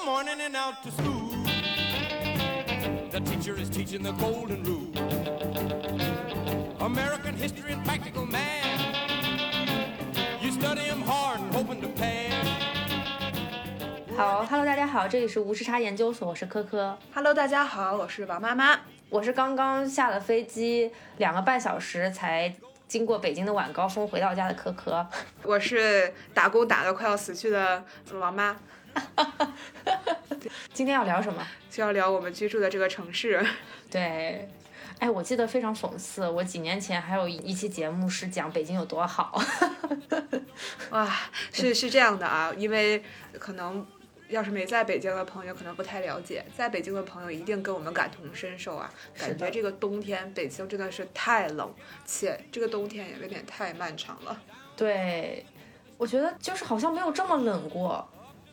the morning and out to school. The teacher is teaching the golden rule. American history and practical math. You study 'em hard and hoping to pass. 好，Hello，大家好，这里是无时差研究所，我是科科，Hello，大家好，我是王妈妈。我是刚刚下了飞机，两个半小时才经过北京的晚高峰回到家的科科。我是打工打得快要死去的王妈，今天要聊什么？就要聊我们居住的这个城市。对，哎，我记得非常讽刺，我几年前还有一期节目是讲北京有多好。哇，是是这样的啊，因为可能要是没在北京的朋友可能不太了解，在北京的朋友一定跟我们感同身受啊，感觉这个冬天北京真的是太冷，且这个冬天也有点太漫长了。对，我觉得就是好像没有这么冷过，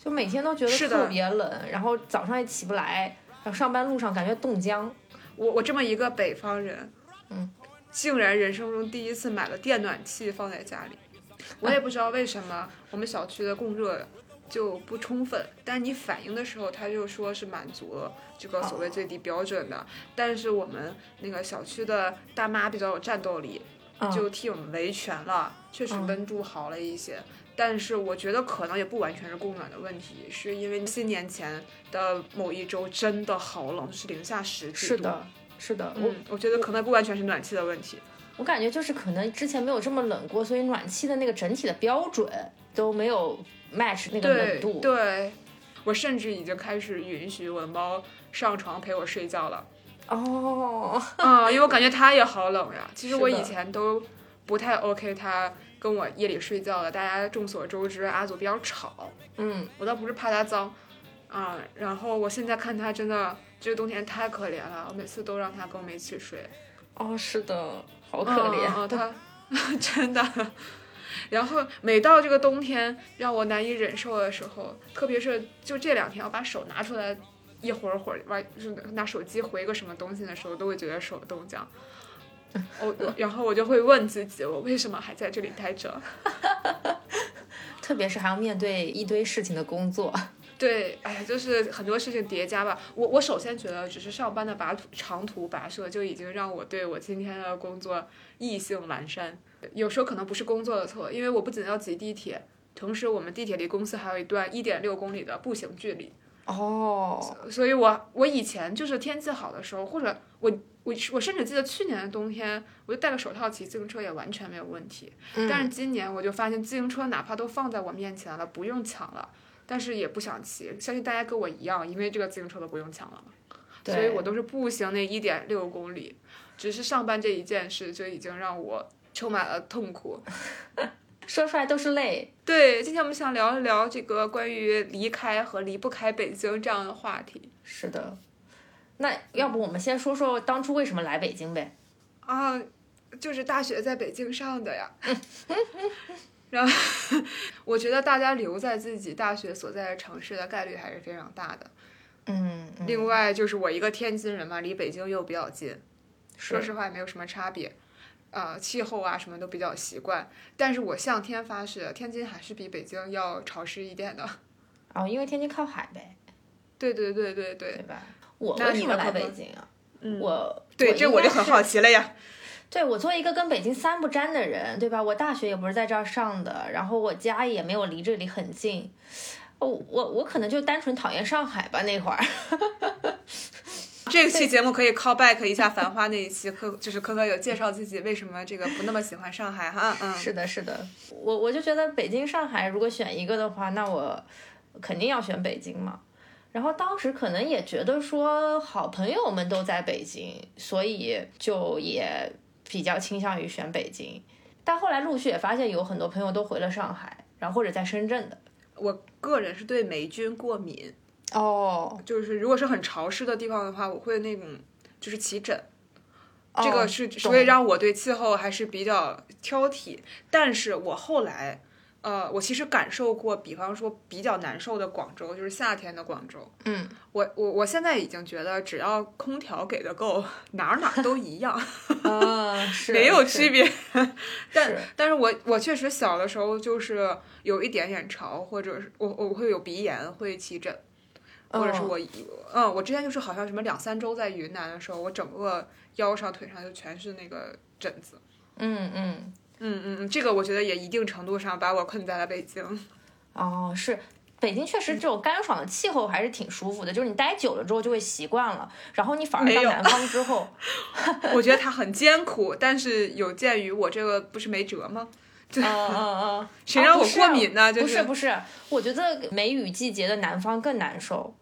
就每天都觉得特别冷，然后早上也起不来，然后上班路上感觉冻僵。我我这么一个北方人，嗯，竟然人生中第一次买了电暖气放在家里，我也不知道为什么我们小区的供热就不充分，但你反映的时候，他就说是满足了这个所谓最低标准的，但是我们那个小区的大妈比较有战斗力，嗯。就替我们维权了，确实嗯。温度好了一些。但是我觉得可能也不完全是供暖的问题，是因为新年前的某一周真的好冷，是零下十几度。是的，是的，我嗯，我觉得可能不完全是暖气的问题。我感觉就是可能之前没有这么冷过，所以暖气的那个整体的标准都没有 match 那个冷度。对，我甚至已经开始允许我的猫上床陪我睡觉了。哦，啊、因为我感觉它也好冷呀。其实我以前都不太 OK 它跟我夜里睡觉的。大家众所周知，阿祖比较吵，嗯，我倒不是怕他脏啊、然后我现在看他真的这个冬天太可怜了，我每次都让他跟我们一起睡。哦，是的，好可嗯怜。嗯嗯他 真的。然后每到这个冬天让我难以忍受的时候，特别是就这两天，我把手拿出来一会儿会儿，玩就拿手机回个什么东西的时候，都会觉得手冻僵。我我然后我就会问自己，我为什么还在这里待着？特别是还要面对一堆事情的工作。对，哎，就是很多事情叠加吧。我我首先觉得，只是上班的跋长途跋涉就已经让我对我今天的工作意兴阑珊。有时候可能不是工作的错，因为我不仅要挤地铁，同时我们地铁离公司还有一段一点六公里的步行距离。哦，所以我我以前就是天气好的时候，或者我我我甚至记得去年的冬天，我就戴个手套骑自行车也完全没有问题。但是今年我就发现自行车哪怕都放在我面前了，不用抢了，但是也不想骑。相信大家跟我一样，因为这个自行车都不用抢了嘛，对所以我都是步行那一点六公里。只是上班这一件事就已经让我充满了痛苦。说出来都是泪。对，今天我们想聊一聊这个关于离开和离不开北京这样的话题是的，那要不我们先说说当初为什么来北京呗？啊，就是大学在北京上的呀。然后，我觉得大家留在自己大学所在的城市的概率还是非常大的。嗯，嗯另外，就是我一个天津人嘛，离北京又比较近，说实话也没有什么差别。呃，气候啊什么都比较习惯，但是我向天发誓，天津还是比北京要潮湿一点的。哦，因为天津靠海呗，对对对对对对，吧？我为什么来北京啊？嗯，我对，这我就很好奇了呀。对我作为一个跟北京三不沾的人，对吧？我大学也不是在这儿上的，然后我家也没有离这里很近，哦，我我可能就单纯讨厌上海吧那会儿。这期节目可以 call back 一下《繁花》那一期，科就是科科有介绍自己为什么这个不那么喜欢上海哈，嗯，是的，是的，我我就觉得北京、上海如果选一个的话，那我肯定要选北京嘛。然后当时可能也觉得说好朋友们都在北京，所以就也比较倾向于选北京。但后来陆续也发现有很多朋友都回了上海，然后或者在深圳的。我个人是对霉菌过敏，哦，就是如果是很潮湿的地方的话，我会那种就是起疹。这哦个是所以让我对气候还是比较挑剔。但是我后来，呃，我其实感受过，比方说比较难受的广州，就是夏天的广州。嗯，我我我现在已经觉得，只要空调给的够，哪儿哪儿都一样。啊，是 没有区别。但是但是我我确实小的时候就是有一点点潮，或者是我我会有鼻炎，会起疹。或者是我，嗯，我之前就是好像什么两三周在云南的时候，我整个腰上腿上就全是那个疹子。嗯嗯，嗯嗯嗯，这个我觉得也一定程度上把我困在了北京。哦，是。北京确实这种干爽的气候还是挺舒服的，就是你待久了之后就会习惯了，然后你反而到南方之后，我觉得它很艰苦，但是有鉴于我这个不是没辙吗？嗯嗯嗯，谁让我过敏呢？就不是不是，我觉得梅雨季节的南方更难受。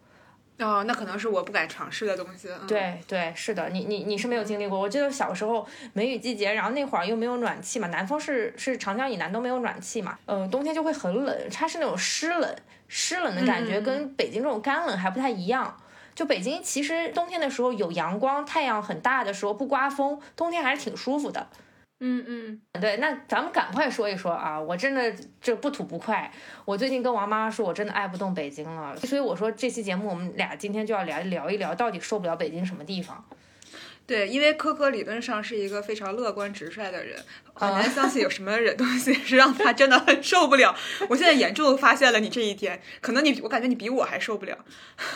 哦，那可能是我不敢尝试的东西。嗯、对对，是的，你你你是没有经历过。我记得小时候梅雨季节，然后那会儿又没有暖气嘛，南方是是长江以南都没有暖气嘛，嗯、冬天就会很冷，它是那种湿冷，湿冷的感觉跟北京这种干冷还不太一样。就北京其实冬天的时候有阳光，太阳很大的时候不刮风，冬天还是挺舒服的。嗯嗯，对，那咱们赶快说一说啊！我真的这不吐不快。我最近跟王妈妈说，我真的爱不动北京了，所以我说这期节目我们俩今天就要聊聊一聊，到底受不了北京什么地方。对，因为科科理论上是一个非常乐观直率的人，很啊难相信有什么人东西是让他真的很受不了。我现在严重发现了你这一点，可能你我感觉你比我还受不了。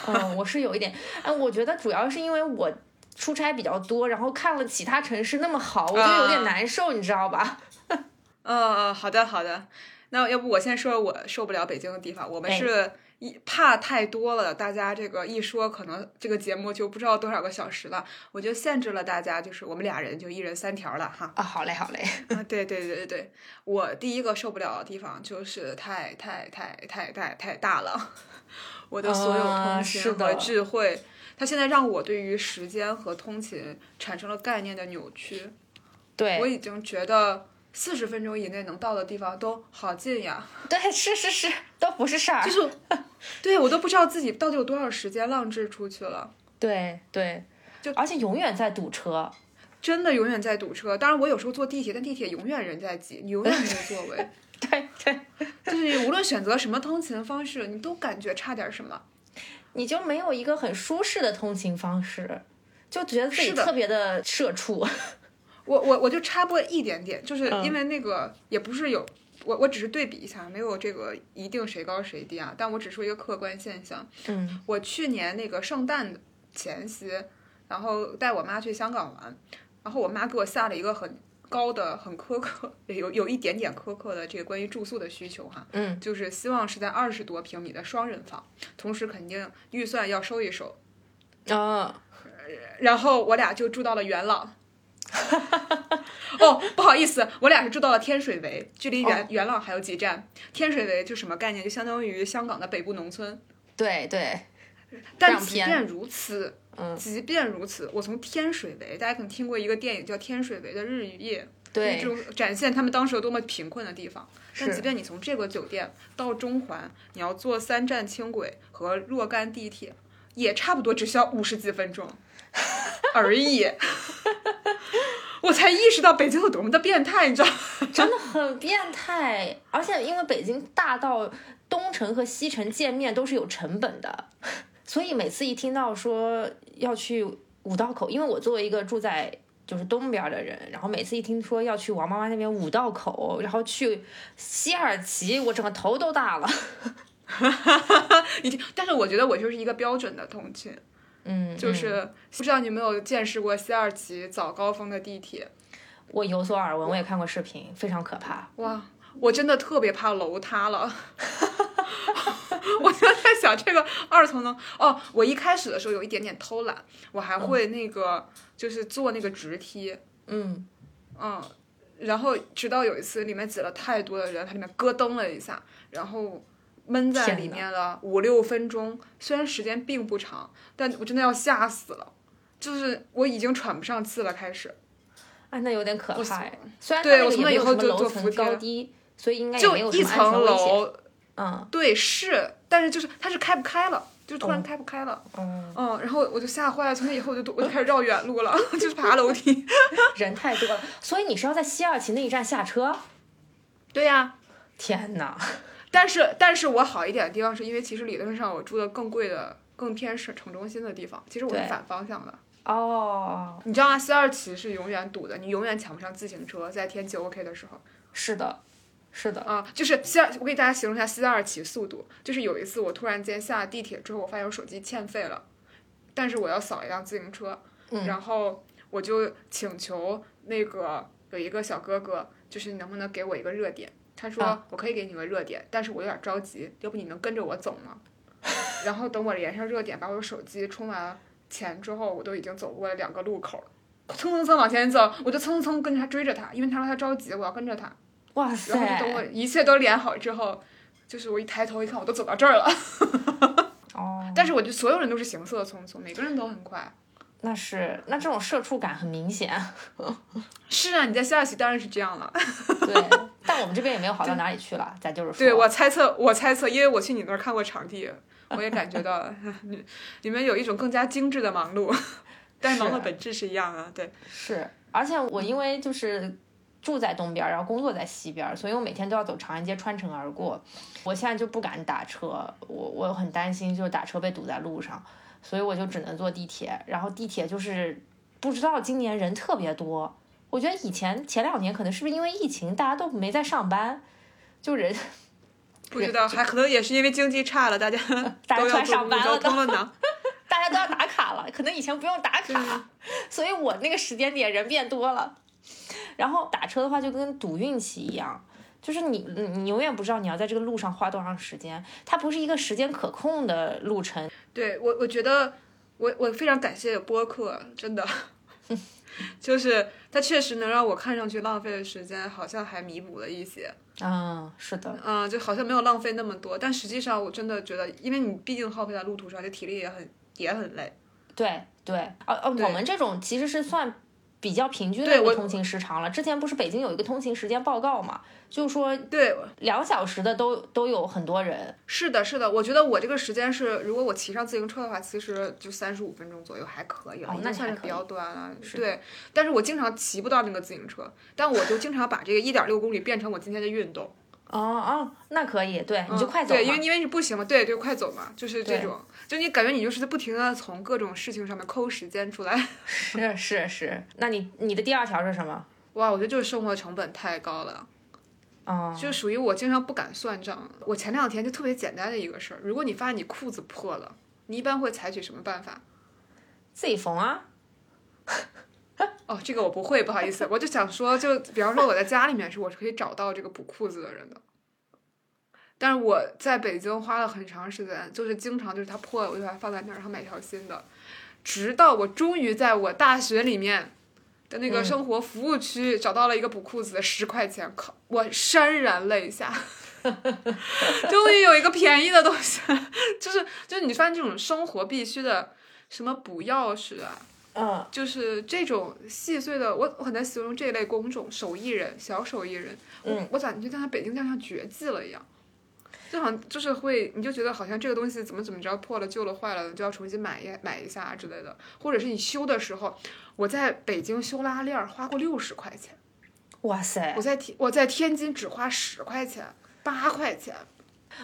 嗯，我是有一点，哎，我觉得主要是因为我出差比较多，然后看了其他城市那么好，我就有点啊难受，你知道吧？嗯嗯，好的好的，那要不我先说我受不了北京的地方，我们哎是一怕太多了，大家这个一说，可能这个节目就不知道多少个小时了，我就限制了大家，就是我们俩人就一人三条了哈。啊，好嘞，好嘞。啊，对对对对对，我第一个受不了的地方就是太太太太太太大了，我的所有啊通勤和智慧，它现在让我对于时间和通勤产生了概念的扭曲。对我已经觉得四十分钟以内能到的地方都好近呀，对，是是是，都不是事儿。就是，对我都不知道自己到底有多少时间浪掷出去了。对对，就而且永远在堵车。真的永远在堵车，当然我有时候坐地铁，但地铁永远人在挤，你永远没有座位。对对，就是你无论选择什么通勤方式，你都感觉差点什么。你就没有一个很舒适的通勤方式，就觉得自己特别的社畜。我我我就插播一点点，就是嗯因为那个也不是有我我只是对比一下，没有这个一定谁高谁低啊，但我只说一个客观现象。嗯我去年那个圣诞前夕，然后带我妈去香港玩，然后我妈给我下了一个很高的、很苛刻，有有一点点苛刻的这个关于住宿的需求哈，嗯就是希望是在二十多平米的双人房，同时肯定预算要收一收。啊，然后我俩就住到了元朗。哦，不好意思，我俩是住到了天水围，距离元、元朗还有几站。天水围就什么概念？就相当于香港的北部农村。对对，但即便如此，嗯即便如此，我从天水围，大家可能听过一个电影叫《天水围的日与夜》，就是这对，种展现他们当时有多么贫困的地方。但即便你从这个酒店到中环，你要坐三站轻轨和若干地铁，也差不多只需要五十几分钟 而已。我才意识到北京有多么的变态，你知道吗？真的很变态。而且因为北京大到东城和西城见面都是有成本的，所以每次一听到说要去五道口，因为我作为一个住在就是东边的人，然后每次一听说要去王妈妈那边五道口，然后去西二旗，我整个头都大了。已经，但是我觉得我就是一个标准的通勤，嗯，就是不知道你有没有见识过西二旗早高峰的地铁。我有所耳闻，我也看过视频，非常可怕。哇，我真的特别怕楼塌了。我就在想这个二层能哦，我一开始的时候有一点点偷懒，我还会那个、就是坐那个直梯，嗯，嗯，然后直到有一次里面挤了太多的人，它里面咯噔了一下，然后闷在里面了五六分钟，虽然时间并不长，但我真的要吓死了，就是我已经喘不上气了，开始。啊，那有点可我怕哎。虽然它对我从那以后就坐扶梯了高低，所以应该也就一层。楼，嗯对，是，但是就是它是开不开了，就突然哦开不开了，嗯，嗯，然后我就吓坏了，从那以后我就 我就开始绕远路了，就是爬楼梯。人太多了，所以你是要在西二旗那一站下车？对呀、天哪！但是但是我好一点的地方是因为其实理论上我住的更贵的、更偏市城中心的地方，其实我是反方向的。哦，你知道吗？西二旗是永远堵的，你永远抢不上自行车，在天气 OK 的时候。是的，是的，啊，就是西二，我给大家形容一下西二旗速度。就是有一次我突然间下地铁之后，我发现我手机欠费了，但是我要扫一辆自行车，嗯然后我就请求那个有一个小哥哥，就是你能不能给我一个热点？他说、啊我可以给你个热点，但是我有点着急，要不你能跟着我走吗？然后等我连上热点，把我的手机充完钱之后，我都已经走过了两个路口了。蹭蹭蹭往前走，我就蹭蹭蹭跟着他追着他，因为他说他着急，我要跟着他。哇然后等我，一切都连好之后，就是我一抬头一看，我都走到这儿了。哦，但是我觉得所有人都是行色匆匆，每个人都很快。那是那这种社畜感很明显，是啊，你在下棋当然是这样了。对，但我们这边也没有好到哪里去了，咱就是说，对我猜测，我猜测，因为我去你那儿看过场地，我也感觉到了，你你们有一种更加精致的忙碌，但是忙是碌本质是一样啊。对，是，而且我因为就是住在东边，然后工作在西边，所以我每天都要走长安街穿城而过。我现在就不敢打车，我我很担心就是打车被堵在路上，所以我就只能坐地铁。然后地铁就是不知道今年人特别多，我觉得以前前两年可能是不是因为疫情大家都没在上班，就人 不知道，还可能也是因为经济差了，大家 都要大家突然坐公交上班了呢。大家都要打卡了，可能以前不用打卡，所以我那个时间点人变多了。然后打车的话就跟赌运气一样，就是你你你永远不知道你要在这个路上花多长时间，它不是一个时间可控的路程。对我，我觉得我我非常感谢播客，真的，就是它确实能让我看上去浪费的时间，好像还弥补了一些，嗯，是的，嗯，就好像没有浪费那么多。但实际上，我真的觉得，因为你毕竟耗费在路途上，这体力也很也很累。对对，哦哦，对我们这种其实是算。比较平均的一个通勤时长了。之前不是北京有一个通勤时间报告嘛，就是说对，两小时的都都有很多人。是的，是的，我觉得我这个时间是，如果我骑上自行车的话，其实就三十五分钟左右还可以了，哦那算是比较短了。是对，但是我经常骑不到那个自行车，但我就经常把这个一点六公里变成我今天的运动。哦哦，那可以，对，你就快走嗯对，因为因为你步行嘛，对对，快走嘛，就是这种，就你感觉你就是在不停的从各种事情上面抠时间出来。是是是，那你你的第二条是什么？哇，我觉得就是生活成本太高了，哦，就属于我经常不敢算账。我前两天就特别简单的一个事儿，如果你发现你裤子破了，你一般会采取什么办法？自己缝啊。哦，这个我不会，不好意思，我就想说，就比方说我在家里面是我是可以找到这个补裤子的人的，但是我在北京花了很长时间，就是经常就是它破了，我就把它放在那儿，然后买条新的，直到我终于在我大学里面的那个嗯。生活服务区找到了一个补裤子的十块钱，靠，我潸然泪下。终于有一个便宜的东西，就是就是你发现这种生活必须的什么补钥匙啊，嗯，就是这种细碎的，我我很难形容这一类工种，手艺人、小手艺人，我嗯。我感觉在北京就像绝迹了一样，就好像就是会，你就觉得好像这个东西怎么怎么着破了、旧了、坏了，你就要重新买一买一下之类的，或者是你修的时候，我在北京修拉链儿花过六十块钱，哇塞我，在天我在天津只花十块钱、八块钱，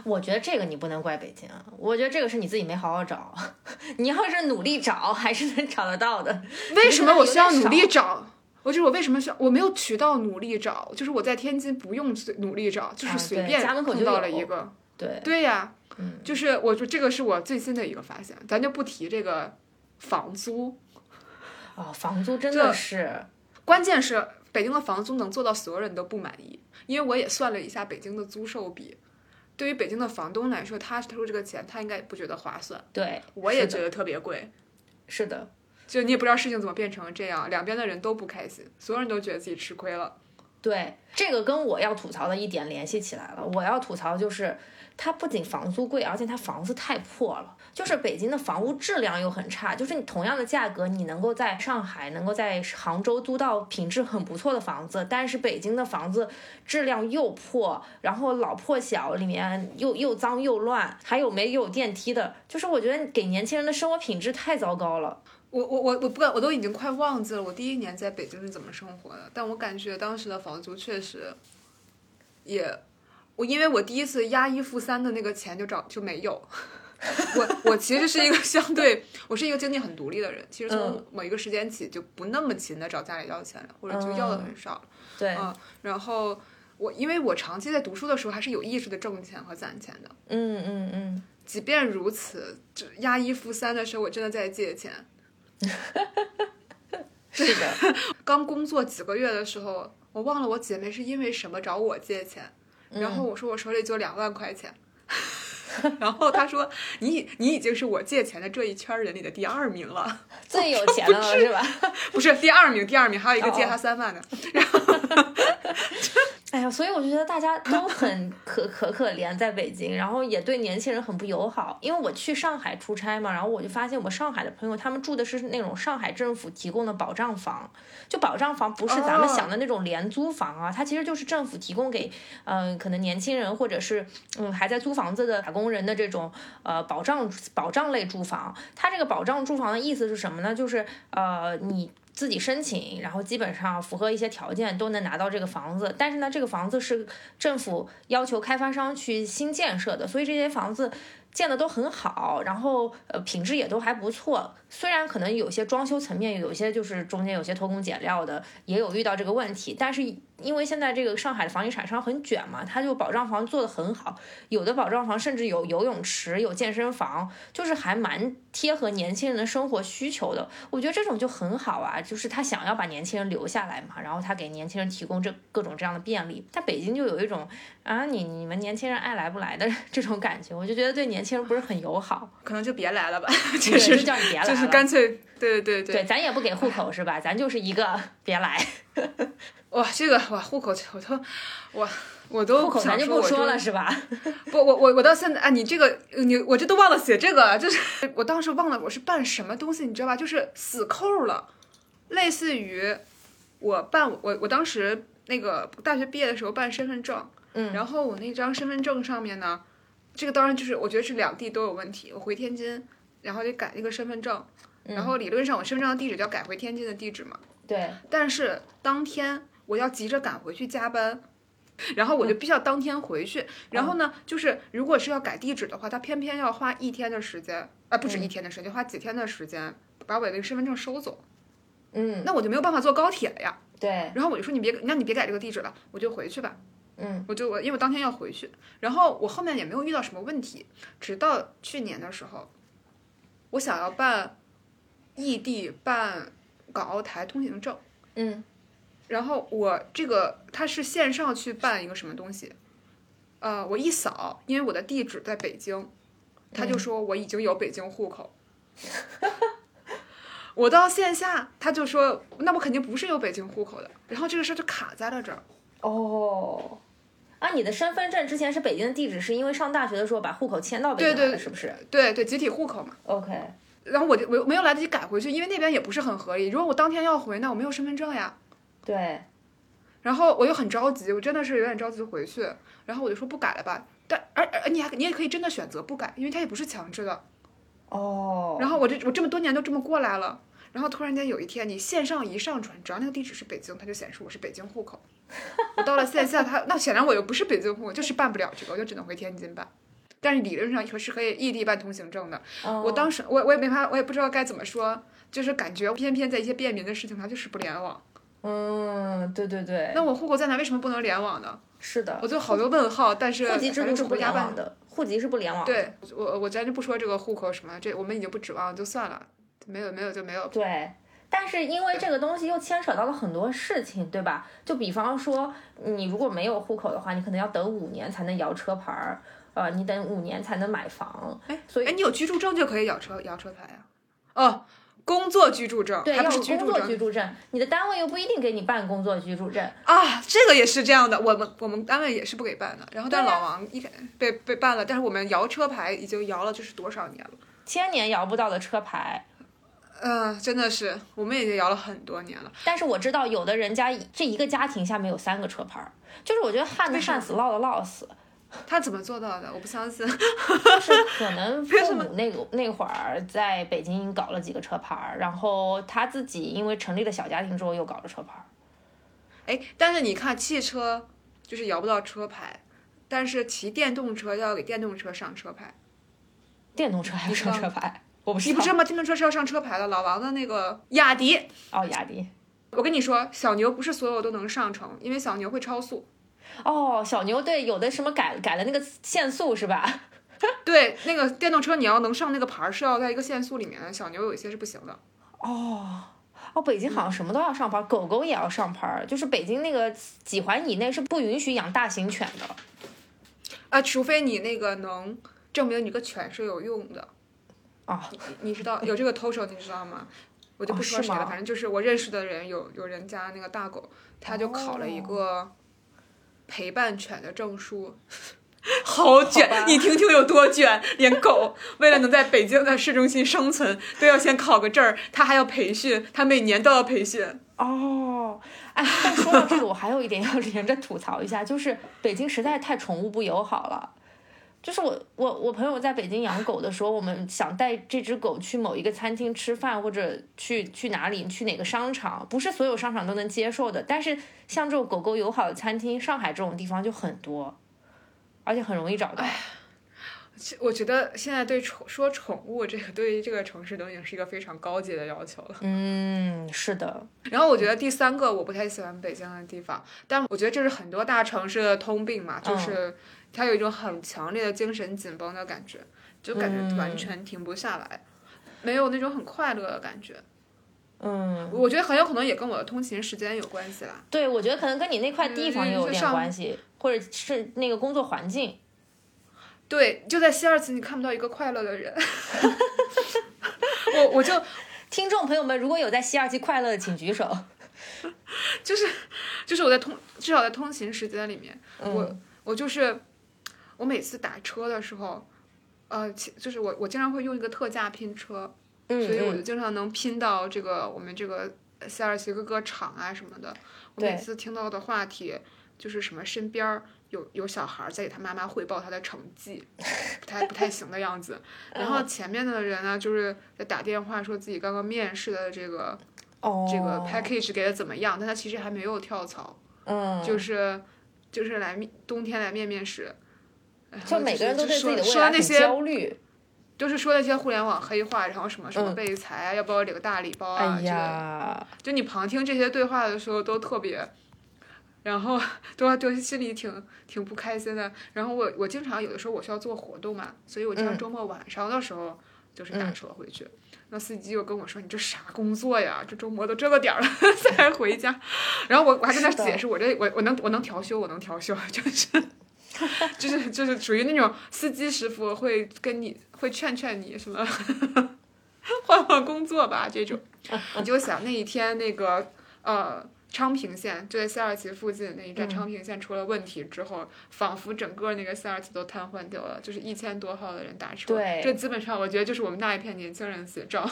我觉得这个你不能怪北京，我觉得这个是你自己没好好找。你要是努力找，还是能找得到的。为什么我需要努力找？我就是我为什么需要？我没有渠道努力找，就是我在天津不用努力找，就是随便碰到了一个。对，对呀，嗯就是我说这个是我最新的一个发现，咱就不提这个房租，哦，房租真的是，关键是北京的房租能做到所有人都不满意，因为我也算了一下北京的租售比，对于北京的房东来说，他投入这个钱，他应该也不觉得划算，对，我也觉得特别贵。是的，就你也不知道事情怎么变成这样，两边的人都不开心，所有人都觉得自己吃亏了。对，这个跟我要吐槽的一点联系起来了。我要吐槽就是，它不仅房租贵，而且它房子太破了。就是北京的房屋质量又很差，就是你同样的价格，你能够在上海、能够在杭州租到品质很不错的房子，但是北京的房子质量又破，然后老破小，里面又又脏又乱，还有没有电梯的，就是我觉得给年轻人的生活品质太糟糕了。我我我我不敢，我都已经快忘记了我第一年在北京是怎么生活的，但我感觉当时的房租确实也，我因为我第一次押一付三的那个钱就找就没有。我我其实是一个 相对，我是一个经济很独立的人。其实从嗯某一个时间起就不那么勤的找家里要钱了，或者就要的很少了。对，嗯，然后我因为我长期在读书的时候还是有意识的挣钱和攒钱的，嗯嗯嗯，即便如此，这押一付三的时候，我真的在借钱。是的，刚工作几个月的时候，我忘了我姐妹是因为什么找我借钱，然后我说我手里就两万块钱，然后她说你你已经是我借钱的这一圈人里的第二名了，最有钱的了是吧？不是第二名，第二名还有一个借他三万的，哎呀，所以我就觉得大家都很可 可可怜，在北京，然后也对年轻人很不友好。因为我去上海出差嘛，然后我就发现我上海的朋友他们住的是那种上海政府提供的保障房，就保障房不是咱们想的那种廉租房啊，它其实就是政府提供给嗯、呃可能年轻人或者是嗯还在租房子的打工人的这种呃保障保障类住房。它这个保障住房的意思是什么呢？就是呃你。自己申请，然后基本上符合一些条件都能拿到这个房子。但是呢，这个房子是政府要求开发商去新建设的，所以这些房子建的都很好，然后呃品质也都还不错。虽然可能有些装修层面有些就是中间有些偷工减料的，也有遇到这个问题，但是因为现在这个上海的房地产商很卷嘛，他就保障房做得很好，有的保障房甚至有游泳池、有健身房，就是还蛮贴合年轻人的生活需求的。我觉得这种就很好啊，就是他想要把年轻人留下来嘛，然后他给年轻人提供这各种这样的便利。但北京就有一种啊，你你们年轻人爱来不来的这种感觉，我就觉得对年轻人不是很友好。可能就别来了吧，对就是就叫你别来了，就是干脆对对对对，咱也不给户口是吧？咱就是一个别来，哇，这个哇户口我都我我都户口咱就不说了是吧？不，我我我到现在啊，你这个你我这都忘了写这个，就是 我当时忘了我是办什么东西，你知道吧？就是死扣了，类似于我办我我当时那个大学毕业的时候办身份证，嗯然后我那张身份证上面呢，这个当然就是我觉得是两地都有问题，我回天津，然后得改那个身份证，然后理论上我身份证的地址就要改回天津的地址嘛，对，但是当天我要急着赶回去加班，然后我就必须要当天回去。然后呢，就是如果是要改地址的话，他偏偏要花一天的时间，啊，不止一天的时间，花几天的时间把我的那个身份证收走。嗯，那我就没有办法坐高铁了呀。对，然后我就说你别，那你别改这个地址了，我就回去吧。嗯，我就我因为我当天要回去，然后我后面也没有遇到什么问题，直到去年的时候，我想要办异地办港澳台通行证。嗯然后我这个他是线上去办一个什么东西，呃，我一扫，因为我的地址在北京，他就说我已经有北京户口。我到线下，他就说那我肯定不是有北京户口的，然后这个事儿就卡在了这儿。哦。啊，你的身份证之前是北京的地址，是因为上大学的时候把户口迁到北京了，是不是对对，集体户口嘛。？OK，然后我就我没有来得及改回去，因为那边也不是很合理。如果我当天要回，那我没有身份证呀。对，然后我又很着急，我真的是有点着急回去。然后我就说不改了吧，但而而你还你也可以真的选择不改，因为它也不是强制的。哦，然后我这我这么多年都这么过来了，然后突然间有一天你线上一上传，只要那个地址是北京，它就显示我是北京户口。我到了线下，它那显然我又不是北京户口，就是办不了这个，我就只能回天津办。但是理论上是可以异地办通行证的。哦我当时我我也没法，我也不知道该怎么说，就是感觉偏偏在一些便民的事情上就是不联网。嗯，对对对，那我户口在哪，为什么不能联网呢？是的，我就好多问号，但是户籍制度是不联网。的，户籍是不联网的。对我我咱就不说这个户口什么，这我们已经不指望，就算了，没有没有就没有。对，但是因为这个东西又牵扯到了很多事情，对吧？就比方说，你如果没有户口的话，你可能要等五年才能摇车牌儿，呃，你等五年才能买房。哎，所以哎，你有居住证就可以摇车摇车牌呀、哦，工作居住证，对，还要有工作不是居住证居住证，你的单位又不一定给你办工作居住证。啊，这个也是这样的。我们我们单位也是不给办的，然后但老王一开被被办了，但是我们摇车牌已经摇了，这是多少年了？千年摇不到的车牌，嗯、真的是，我们已经摇了很多年了。但是我知道有的人家这一个家庭下面有三个车牌儿，就是我觉得旱的旱死，涝的涝死，他怎么做到的？我不相信。就 是可能 父母那个那会儿在北京搞了几个车牌儿，然后他自己因为成立了小家庭之后又搞了车牌儿。哎，但是你看汽车就是摇不到车牌，但是骑电动车要给电动车上车牌。电动车还要上车牌？我不知道。你不知道吗？电动车是要上车牌的。老王的那个雅迪，哦，雅迪。我跟你说，小牛不是所有都能上成，因为小牛会超速。哦，小牛对，有的什么改改了那个限速是吧？对，那个电动车你要能上那个牌儿，是要在一个限速里面的，小牛有一些是不行的。哦。哦，北京好像什么都要上牌，狗狗也要上牌，就是北京那个几环以内是不允许养大型犬的。啊，除非你那个能证明你个犬是有用的。哦，你你知道有这个偷手，你知道吗？我就不说谁了，哦反正就是我认识的人有有人家那个大狗，他就考了一个陪伴犬的证书。好卷好，你听听有多卷！连狗 为了能在北京的市中心生存，都要先考个证儿，它还要培训，它每年都要培训。哦，哎，但说到这个，我还有一点要连着吐槽一下，就是北京实在太宠物不友好了。就是我我我朋友在北京养狗的时候，我们想带这只狗去某一个餐厅吃饭，或者去去哪里去哪个商场，不是所有商场都能接受的。但是像这种狗狗友好的餐厅，上海这种地方就很多，而且很容易找到。其我觉得现在对宠说宠物这个，对于这个城市都已经是一个非常高级的要求了。嗯，是的，然后我觉得第三个我不太喜欢北京的地方，但我觉得这是很多大城市的通病嘛，就是它有一种很强烈的精神紧绷的感觉，就感觉完全停不下来，没有那种很快乐的感觉。嗯，我觉得很有可能也跟我的通勤时间有关系啦。对，我觉得可能跟你那块地方也有点关系，或者是那个工作环境。对，就在西二旗你看不到一个快乐的人。我我就 听众朋友们，如果有在西二旗快乐的，请举手。就是就是我在通至少在通勤时间里面，嗯我我就是我每次打车的时候，呃，其就是我我经常会用一个特价拼车，嗯所以我就嗯，经常能拼到这个我们这个西二旗各个厂啊什么的。我每次听到的话题就是什么身边儿有有小孩儿在给他妈妈汇报他的成绩，不太不太行的样子。然后前面的人呢，就是在打电话说自己刚刚面试的这个哦，这个 package 给的怎么样，但他其实还没有跳槽。嗯，就是就是来面冬天来面面试，就每个人都对自己的说未来很说那些焦虑。就是说那些互联网黑话，然后什么什么嗯备才啊，要不要领个大礼包啊哎之类的。呀，就你旁听这些对话的时候都特别，然后 都都心里挺挺不开心的。然后我我经常有的时候我需要做活动嘛，所以我经常嗯周末晚上的时候就是打嗯车回去。那司机又跟我说：“你这啥工作呀？这周末都这个点儿了 才回家。”然后我我还跟他解释，我这我我能我能调休，我能调休，就是 就是就是属于那种司机师傅会跟你会劝劝你什么换换工作吧这种。你就想那一天那个呃昌平线就在西二旗附近那一站，嗯昌平线出了问题之后，仿佛整个那个西二旗都瘫痪掉了，就是一千多号的人打车。对这基本上我觉得就是我们那一片年轻人的写照。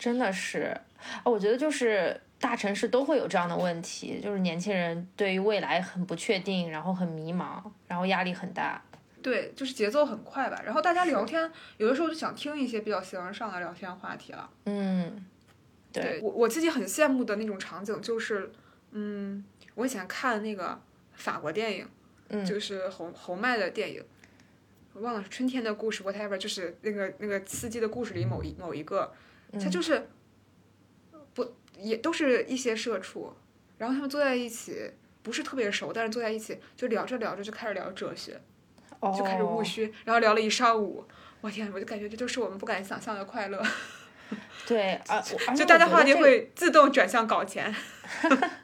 真的是，哦我觉得就是大城市都会有这样的问题，就是年轻人对于未来很不确定，然后很迷茫，然后压力很大。对，就是节奏很快吧。然后大家聊天，有的时候就想听一些比较形而上的聊天话题了。嗯，对，我我自己很羡慕的那种场景就是，嗯，我以前看那个法国电影，嗯就是侯侯麦的电影，我忘了是春天的故事，whatever，就是那个那个司机的故事里某一某一个，他就是不也都是一些社畜，然后他们坐在一起，不是特别熟，但是坐在一起就聊着聊着就开始聊哲学，哦，就开始务虚，然后聊了一上午。我天，我就感觉这就是我们不敢想象的快乐，对啊，就大家话题会自动转向搞钱。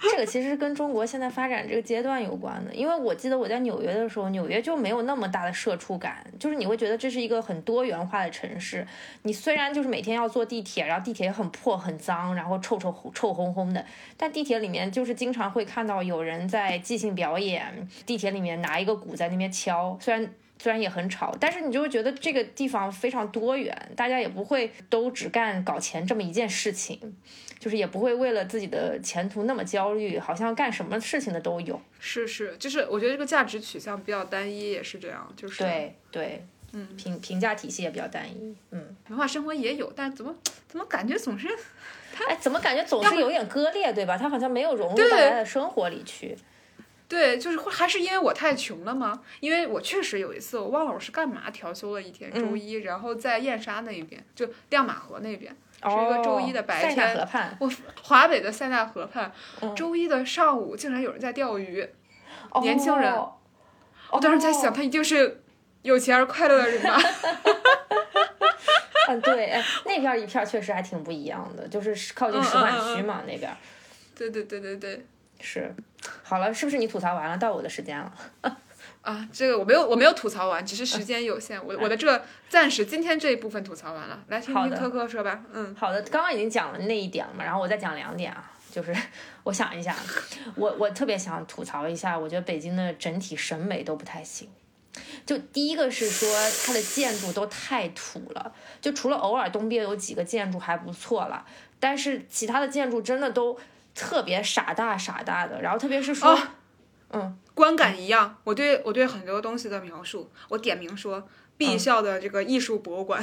这个其实跟中国现在发展这个阶段有关的，因为我记得我在纽约的时候，纽约就没有那么大的社畜感，就是你会觉得这是一个很多元化的城市。你虽然就是每天要坐地铁，然后地铁也很破很脏，然后臭臭臭烘烘的，但地铁里面就是经常会看到有人在即兴表演，地铁里面拿一个鼓在那边敲，虽然。虽然也很吵，但是你就会觉得这个地方非常多元，大家也不会都只干搞钱这么一件事情，就是也不会为了自己的前途那么焦虑，好像干什么事情的都有。是是，就是我觉得这个价值取向比较单一，也是这样，就是对对，嗯，评评价体系也比较单一。嗯，文化生活也有，但怎么怎么感觉总是哎，怎么感觉总是有点割裂，对吧？它好像没有融入到大家的生活里去。对，就是会还是因为我太穷了吗？因为我确实有一次我忘了我是干嘛调休了一天，周嗯一，然后在燕莎那边，就亮马河那边，是一个周一的白哦塞纳河天，畔。我华北的塞纳河畔，嗯周一的上午竟然有人在钓鱼，年轻人。哦我当时在想，哦他一定是有钱而快乐的人吧？嗯，对，哎，那边一片确实还挺不一样的，就是靠近嗯使馆嗯嗯区嘛，那边对对对对对。是。好了，是不是你吐槽完了？到我的时间了。啊，这个我没有，我没有吐槽完，只是时间有限。我我的这暂时今天这一部分吐槽完了，来听听科科说吧。嗯，好的，刚刚已经讲了那一点了嘛，然后我再讲两点啊，就是 我想一下，我我特别想吐槽一下，我觉得北京的整体审美都不太行。就第一个是说它的建筑都太土了，就除了偶尔东边有几个建筑还不错了，但是其他的建筑真的都特别傻大傻大的，然后特别是说，哦嗯，观感一样。我对我对很多东西的描述，我点名说 B 校的这个艺术博物馆，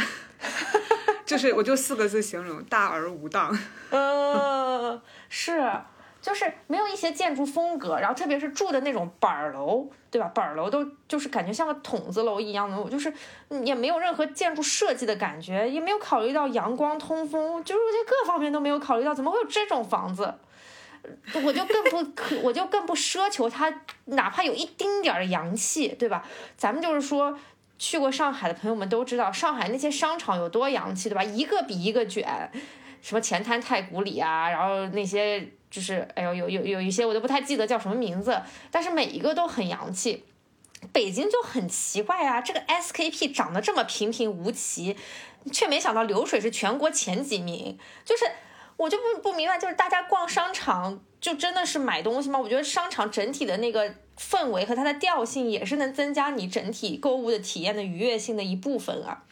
就是我就四个字形容：大而无当。呃，是，就是没有一些建筑风格，然后特别是住的那种板儿楼，对吧？板儿楼都就是感觉像个筒子楼一样的，我就是也没有任何建筑设计的感觉，也没有考虑到阳光通风，就是我觉得各方面都没有考虑到，怎么会有这种房子？我就更不可，我就更不奢求它，哪怕有一丁点儿的洋气，对吧？咱们就是说，去过上海的朋友们都知道，上海那些商场有多洋气，对吧？一个比一个卷，什么前滩太古里啊，然后那些就是，哎呦，有有有一些我都不太记得叫什么名字，但是每一个都很洋气。北京就很奇怪啊，这个 SKP 长得这么平平无奇，却没想到流水是全国前几名，就是。我就不不明白，就是大家逛商场就真的是买东西吗？我觉得商场整体的那个氛围和它的调性也是能增加你整体购物的体验的愉悦性的一部分啊。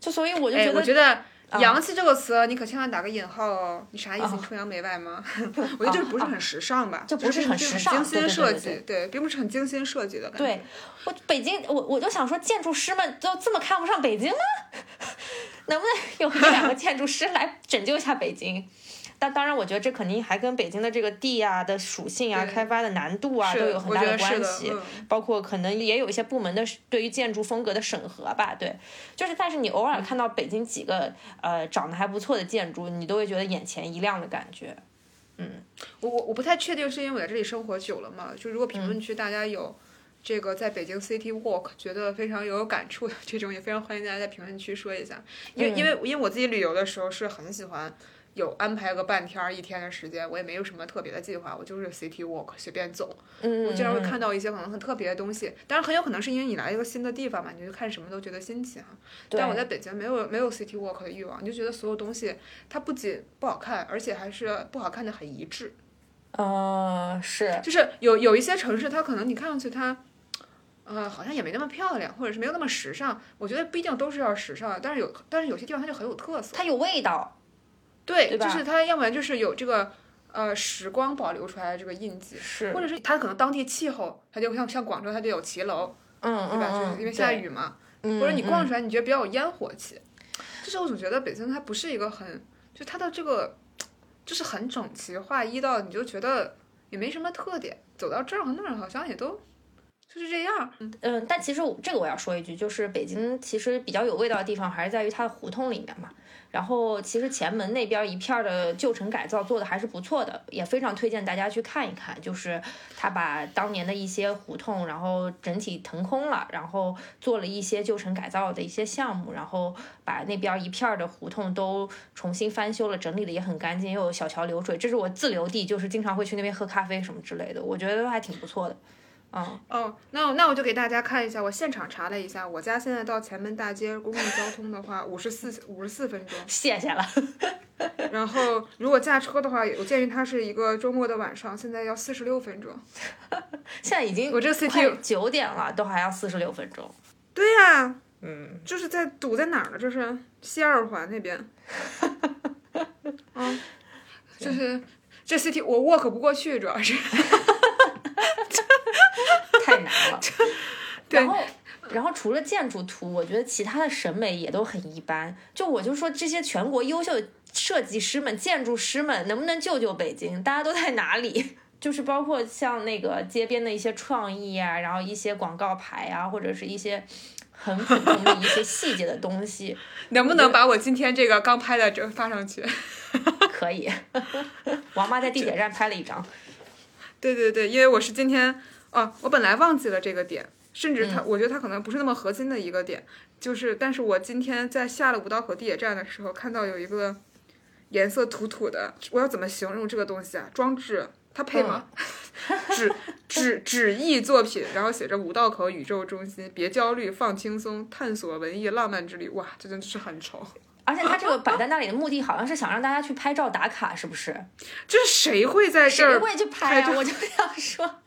就所以我就哎，觉得，我觉得“洋气”这个词，你可千万打个引号哦。你啥意思？你崇洋媚外吗？我觉得这不是很时尚吧？就不是是很时尚精心对对对设对计，对，并不是很精心设计的感觉。对我北京，我我就想说，建筑师们都这么看不上北京吗？能不能有一两个建筑师来拯救一下北京？但当然，我觉得这肯定还跟北京的这个地啊的属性啊、开发的难度啊都有很大的关系。嗯包括可能也有一些部门的对于建筑风格的审核吧，对，就是但是你偶尔看到北京几个呃长得还不错的建筑，你都会觉得眼前一亮的感觉。嗯我我我不太确定，是因为我在这里生活久了嘛？就如果评嗯论区大家有这个在北京 City Walk 觉得非常有感触的这种，也非常欢迎大家在评论区说一下。因为、嗯因为因为我自己旅游的时候是很喜欢有安排个半天儿一天的时间，我也没有什么特别的计划，我就是 City Walk 随便走。嗯，我经常会嗯看到一些可能很特别的东西，但是很有可能是因为你来一个新的地方嘛，你就看什么都觉得新奇哈。但我在北京没有没有 City Walk 的欲望，你就觉得所有东西它不仅不好看，而且还是不好看的很一致。呃是就是有有一些城市，它可能你看上去它，呃，好像也没那么漂亮，或者是没有那么时尚。我觉得不一定都是要时尚，但是有，但是有些地方它就很有特色。它有味道，对，对就是它要不然就是有这个呃时光保留出来的这个印记，是或者是它可能当地气候，它就像像广州，它就有骑楼，嗯对吧？嗯就是因为下对雨嘛，嗯或者你逛嗯出来，你觉得比较有烟火气。就是我总觉得北京它不是一个很，就它的这个就是很整齐划一到你就觉得也没什么特点，走到这儿和那儿好像也都就是这样。嗯，但其实这个我要说一句，就是北京其实比较有味道的地方还是在于它的胡同里面嘛。然后其实前门那边一片的旧城改造做的还是不错的，也非常推荐大家去看一看。就是他把当年的一些胡同，然后整体腾空了，然后做了一些旧城改造的一些项目，然后把那边一片的胡同都重新翻修了，整理的也很干净，又有小桥流水。这是我自留地，就是经常会去那边喝咖啡什么之类的，我觉得都还挺不错的。嗯，哦，那那我就给大家看一下，我现场查了一下，我家现在到前门大街公共交通的话，五十四五十四分钟。谢谢了。然后如果驾车的话，我建议它是一个周末的晚上，现在要四十六分钟。现在已经我这 CT 九点了，都还要四十六分钟。对呀、嗯，就是在堵在哪儿呢？这是西二环那边。嗯，就是这 CT 我 walk 不过去，主要是。然后，然后除了建筑图，我觉得其他的审美也都很一般。就我就说这些全国优秀的设计师们、建筑师们，能不能救救北京？大家都在哪里？就是包括像那个街边的一些创意啊，然后一些广告牌啊，或者是一些很普通的一些细节的东西，能不能把我今天这个刚拍的这个发上去？可以。王妈在地铁站拍了一张，对对对，因为我是今天啊，我本来忘记了这个点，甚至它，我觉得它可能不是那么核心的一个点，就是，但是我今天在下了五道口地铁站的时候，看到有一个颜色土土的，我要怎么形容这个东西啊？装置，它配吗？纸纸纸艺作品，然后写着五道口宇宙中心，别焦虑，放轻松，探索文艺浪漫之旅。哇，这真的是很丑。而且他这个摆在那里的目的好像是想让大家去拍照打卡，是不是？这是谁会在这儿？谁会去拍啊？我就想说，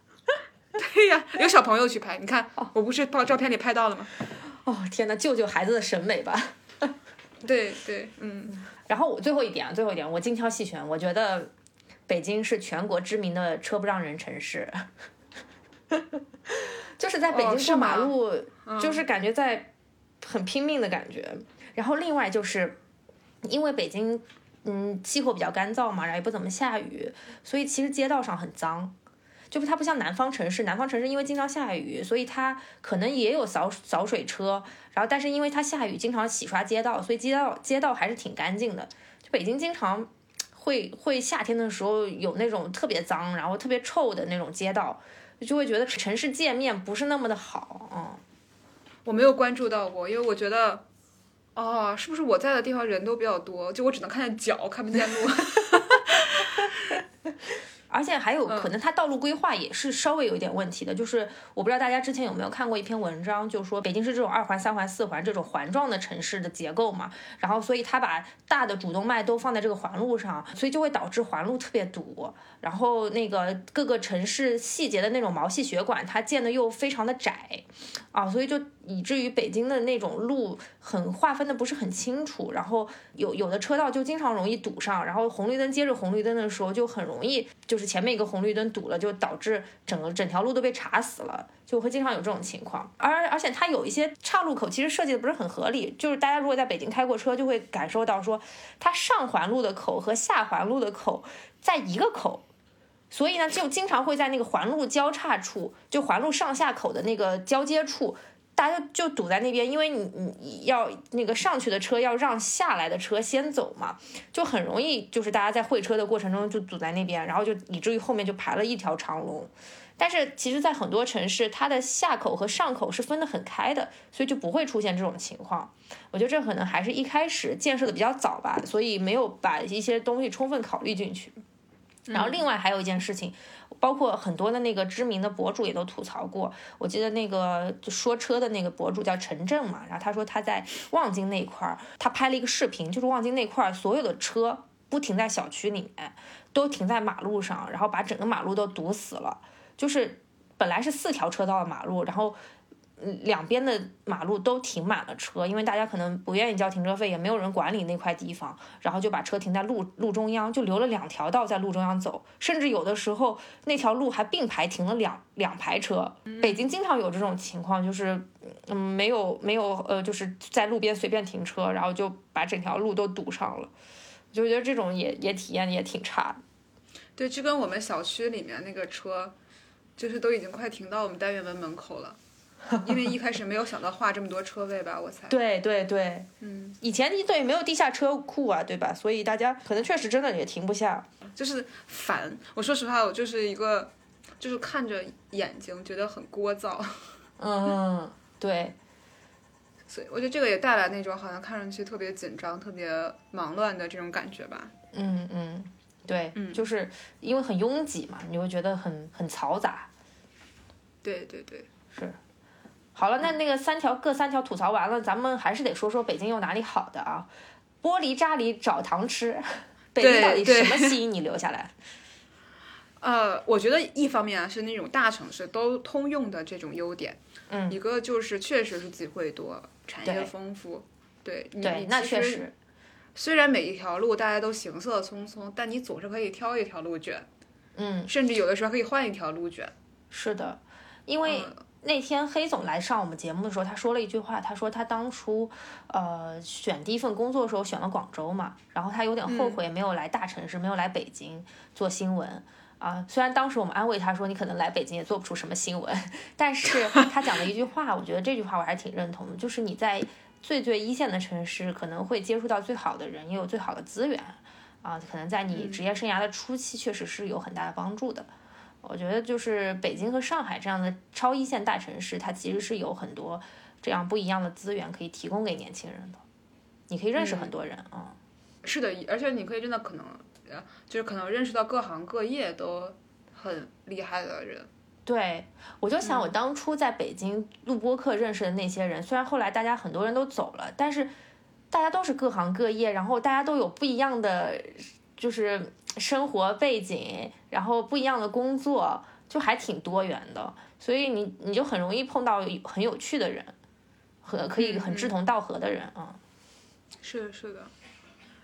对呀，有小朋友去拍，你看，我不是照照片里拍到了吗？哦天哪，救救孩子的审美吧。对对，嗯，然后我最后一点啊，最后一点，我精挑细选，我觉得北京是全国知名的车不让人城市，就是在北京过哦是吗马路，就是感觉在很拼命的感觉。然后另外就是因为北京嗯气候比较干燥嘛，然后也不怎么下雨，所以其实街道上很脏。就它不像南方城市，南方城市因为经常下雨，所以它可能也有扫扫水车，然后但是因为它下雨经常洗刷街道，所以街道街道还是挺干净的。就北京经常会会夏天的时候有那种特别脏，然后特别臭的那种街道，就会觉得城市界面不是那么的好，嗯。我没有关注到过，因为我觉得，哦，是不是我在的地方人都比较多，就我只能看见脚，看不见路。而且还有嗯。可能它道路规划也是稍微有一点问题的，就是我不知道大家之前有没有看过一篇文章，就说北京是这种二环、三环、四环这种环状的城市的结构嘛，然后所以它把大的主动脉都放在这个环路上，所以就会导致环路特别堵，然后那个各个城市细节的那种毛细血管它建的又非常的窄，啊，所以就以至于北京的那种路很划分的不是很清楚，然后有有的车道就经常容易堵上，然后红绿灯接着红绿灯的时候就很容易就是前面一个红绿灯堵了，就导致整个整条路都被查死了，就会经常有这种情况。而而且它有一些岔路口其实设计的不是很合理，就是大家如果在北京开过车，就会感受到说它上环路的口和下环路的口在一个口。所以呢，就经常会在那个环路交叉处，就环路上下口的那个交接处，大家就堵在那边，因为你你要那个上去的车要让下来的车先走嘛，就很容易就是大家在会车的过程中就堵在那边，然后就以至于后面就排了一条长龙。但是其实，在很多城市，它的下口和上口是分得很开的，所以就不会出现这种情况。我觉得这可能还是一开始建设的比较早吧，所以没有把一些东西充分考虑进去。然后另外还有一件事情，包括很多的那个知名的博主也都吐槽过。我记得那个就说车的那个博主叫陈正嘛，然后他说他在望京那块儿，他拍了一个视频，就是望京那块儿所有的车不停在小区里面，都停在马路上，然后把整个马路都堵死了。就是本来是四条车道的马路，然后。两边的马路都停满了车，因为大家可能不愿意交停车费，也没有人管理那块地方，然后就把车停在路路中央，就留了两条道在路中央走，甚至有的时候那条路还并排停了两两排车。北京经常有这种情况，就是嗯没有没有呃，就是在路边随便停车，然后就把整条路都堵上了，就觉得这种也也体验也挺差的。对，就跟我们小区里面那个车，就是都已经快停到我们单元门门口了。因为一开始没有想到画这么多车位吧，我猜。对对对，嗯，以前对没有地下车库啊，对吧？所以大家可能确实真的也停不下。就是烦。我说实话，我就是一个，就是看着眼睛觉得很聒噪，嗯，对，所以我觉得这个也带来那种好像看上去特别紧张、特别忙乱的这种感觉吧。嗯嗯，对，嗯就是因为很拥挤嘛，你会觉得很很嘈杂。对对对，好了，那那个三条各三条吐槽完了，咱们还是得说说北京有哪里好的啊。玻璃渣里找糖吃，北京对到底什么吸引你留下来？呃，我觉得一方面啊是那种大城市都通用的这种优点，嗯一个就是确实是机会多，产业丰富。对，你对，那确实，虽然每一条路大家都行色匆匆，但你总是可以挑一条路卷，嗯，甚至有的时候可以换一条路卷。是的，因为嗯那天黑总来上我们节目的时候，他说了一句话，他说他当初呃选第一份工作的时候选了广州嘛，然后他有点嗯后悔没有来大城市，没有来北京做新闻。啊，虽然当时我们安慰他说你可能来北京也做不出什么新闻，但是他讲了一句话，我觉得这句话我还是挺认同的，就是你在最最一线的城市可能会接触到最好的人，也有最好的资源，啊，可能在你职业生涯的初期确实是有很大的帮助的。我觉得就是北京和上海这样的超一线大城市，它其实是有很多这样不一样的资源可以提供给年轻人的。你可以认识很多人啊、是的，而且你可以真的可能，呃，就是可能认识到各行各业都很厉害的人。对，我就想我当初在北京录播课认识的那些人，虽然后来大家很多人都走了，但是大家都是各行各业，然后大家都有不一样的就是生活背景，然后不一样的工作，就还挺多元的，所以你你就很容易碰到很有趣的人，和可以很志同道合的人啊。是的，是的。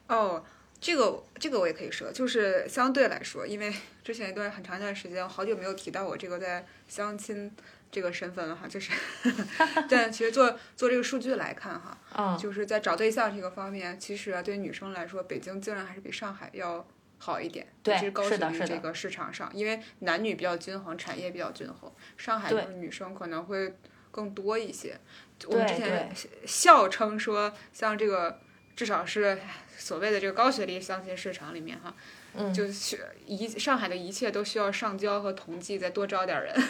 哦，这个这个我也可以说，就是相对来说，因为 之前一段很长一段时间，我好久没有提到我这个在相亲这个身份了哈，就是，但其实做做这个数据来看哈，嗯，就是在找对象这个方面，其实啊，对女生来说，北京竟然还是比上海要好一点。其是高学历这个市场上，因为男女比较均衡，产业比较均衡，上海就是女生可能会更多一些。我们之前笑称说，像这个至少是所谓的这个高学历相亲市场里面哈，嗯就是一上海的一切都需要上交和同济再多招点人，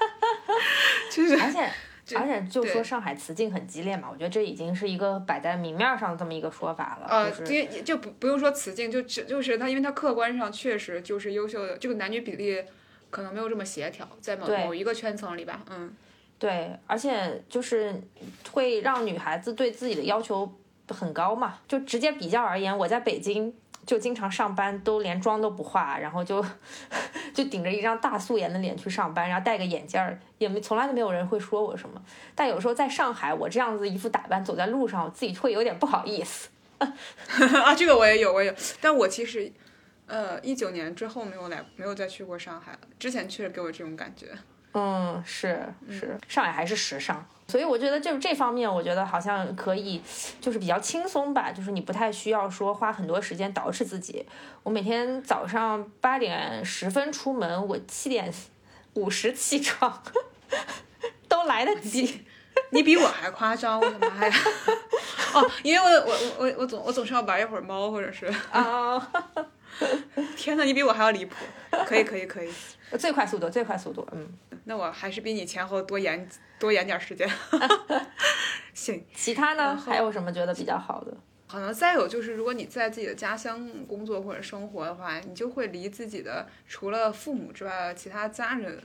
就是而且而且就说上海雌竞很激烈嘛，我觉得这已经是一个摆在明面上这么一个说法了，呃，就是就不不用说雌竞，就只就是它，因为它客观上确实就是优秀的，这个男女比例可能没有这么协调，在某某一个圈层里吧，嗯，对，而且就是会让女孩子对自己的要求很高嘛。就直接比较而言，我在北京就经常上班，都连妆都不化，然后就 就顶着一张大素颜的脸去上班，然后戴个眼镜儿，也没从来都没有人会说我什么。但有时候在上海，我这样子一副打扮走在路上，我自己会有点不好意思。啊，这个我也有，我也有，但我其实，呃，一九年之后没有来，没有再去过上海了，之前确实给我这种感觉，嗯，是是，上海还是时尚，所以我觉得就是这方面，我觉得好像可以，就是比较轻松吧，就是你不太需要说花很多时间捯饬自己。我每天早上八点十分出门，我七点五十起床，都来得及。你比我还夸张，我的妈呀！哦，因为我我我我我总我总是要玩一会儿猫，或者是，啊、天呐，你比我还要离谱，可以可以可以，最快速度，最快速度，嗯。那我还是比你前后多延多延点儿时间，行。其他呢，还有什么觉得比较好的？可能再有就是，如果你在自己的家乡工作或者生活的话，你就会离自己的除了父母之外的其他家人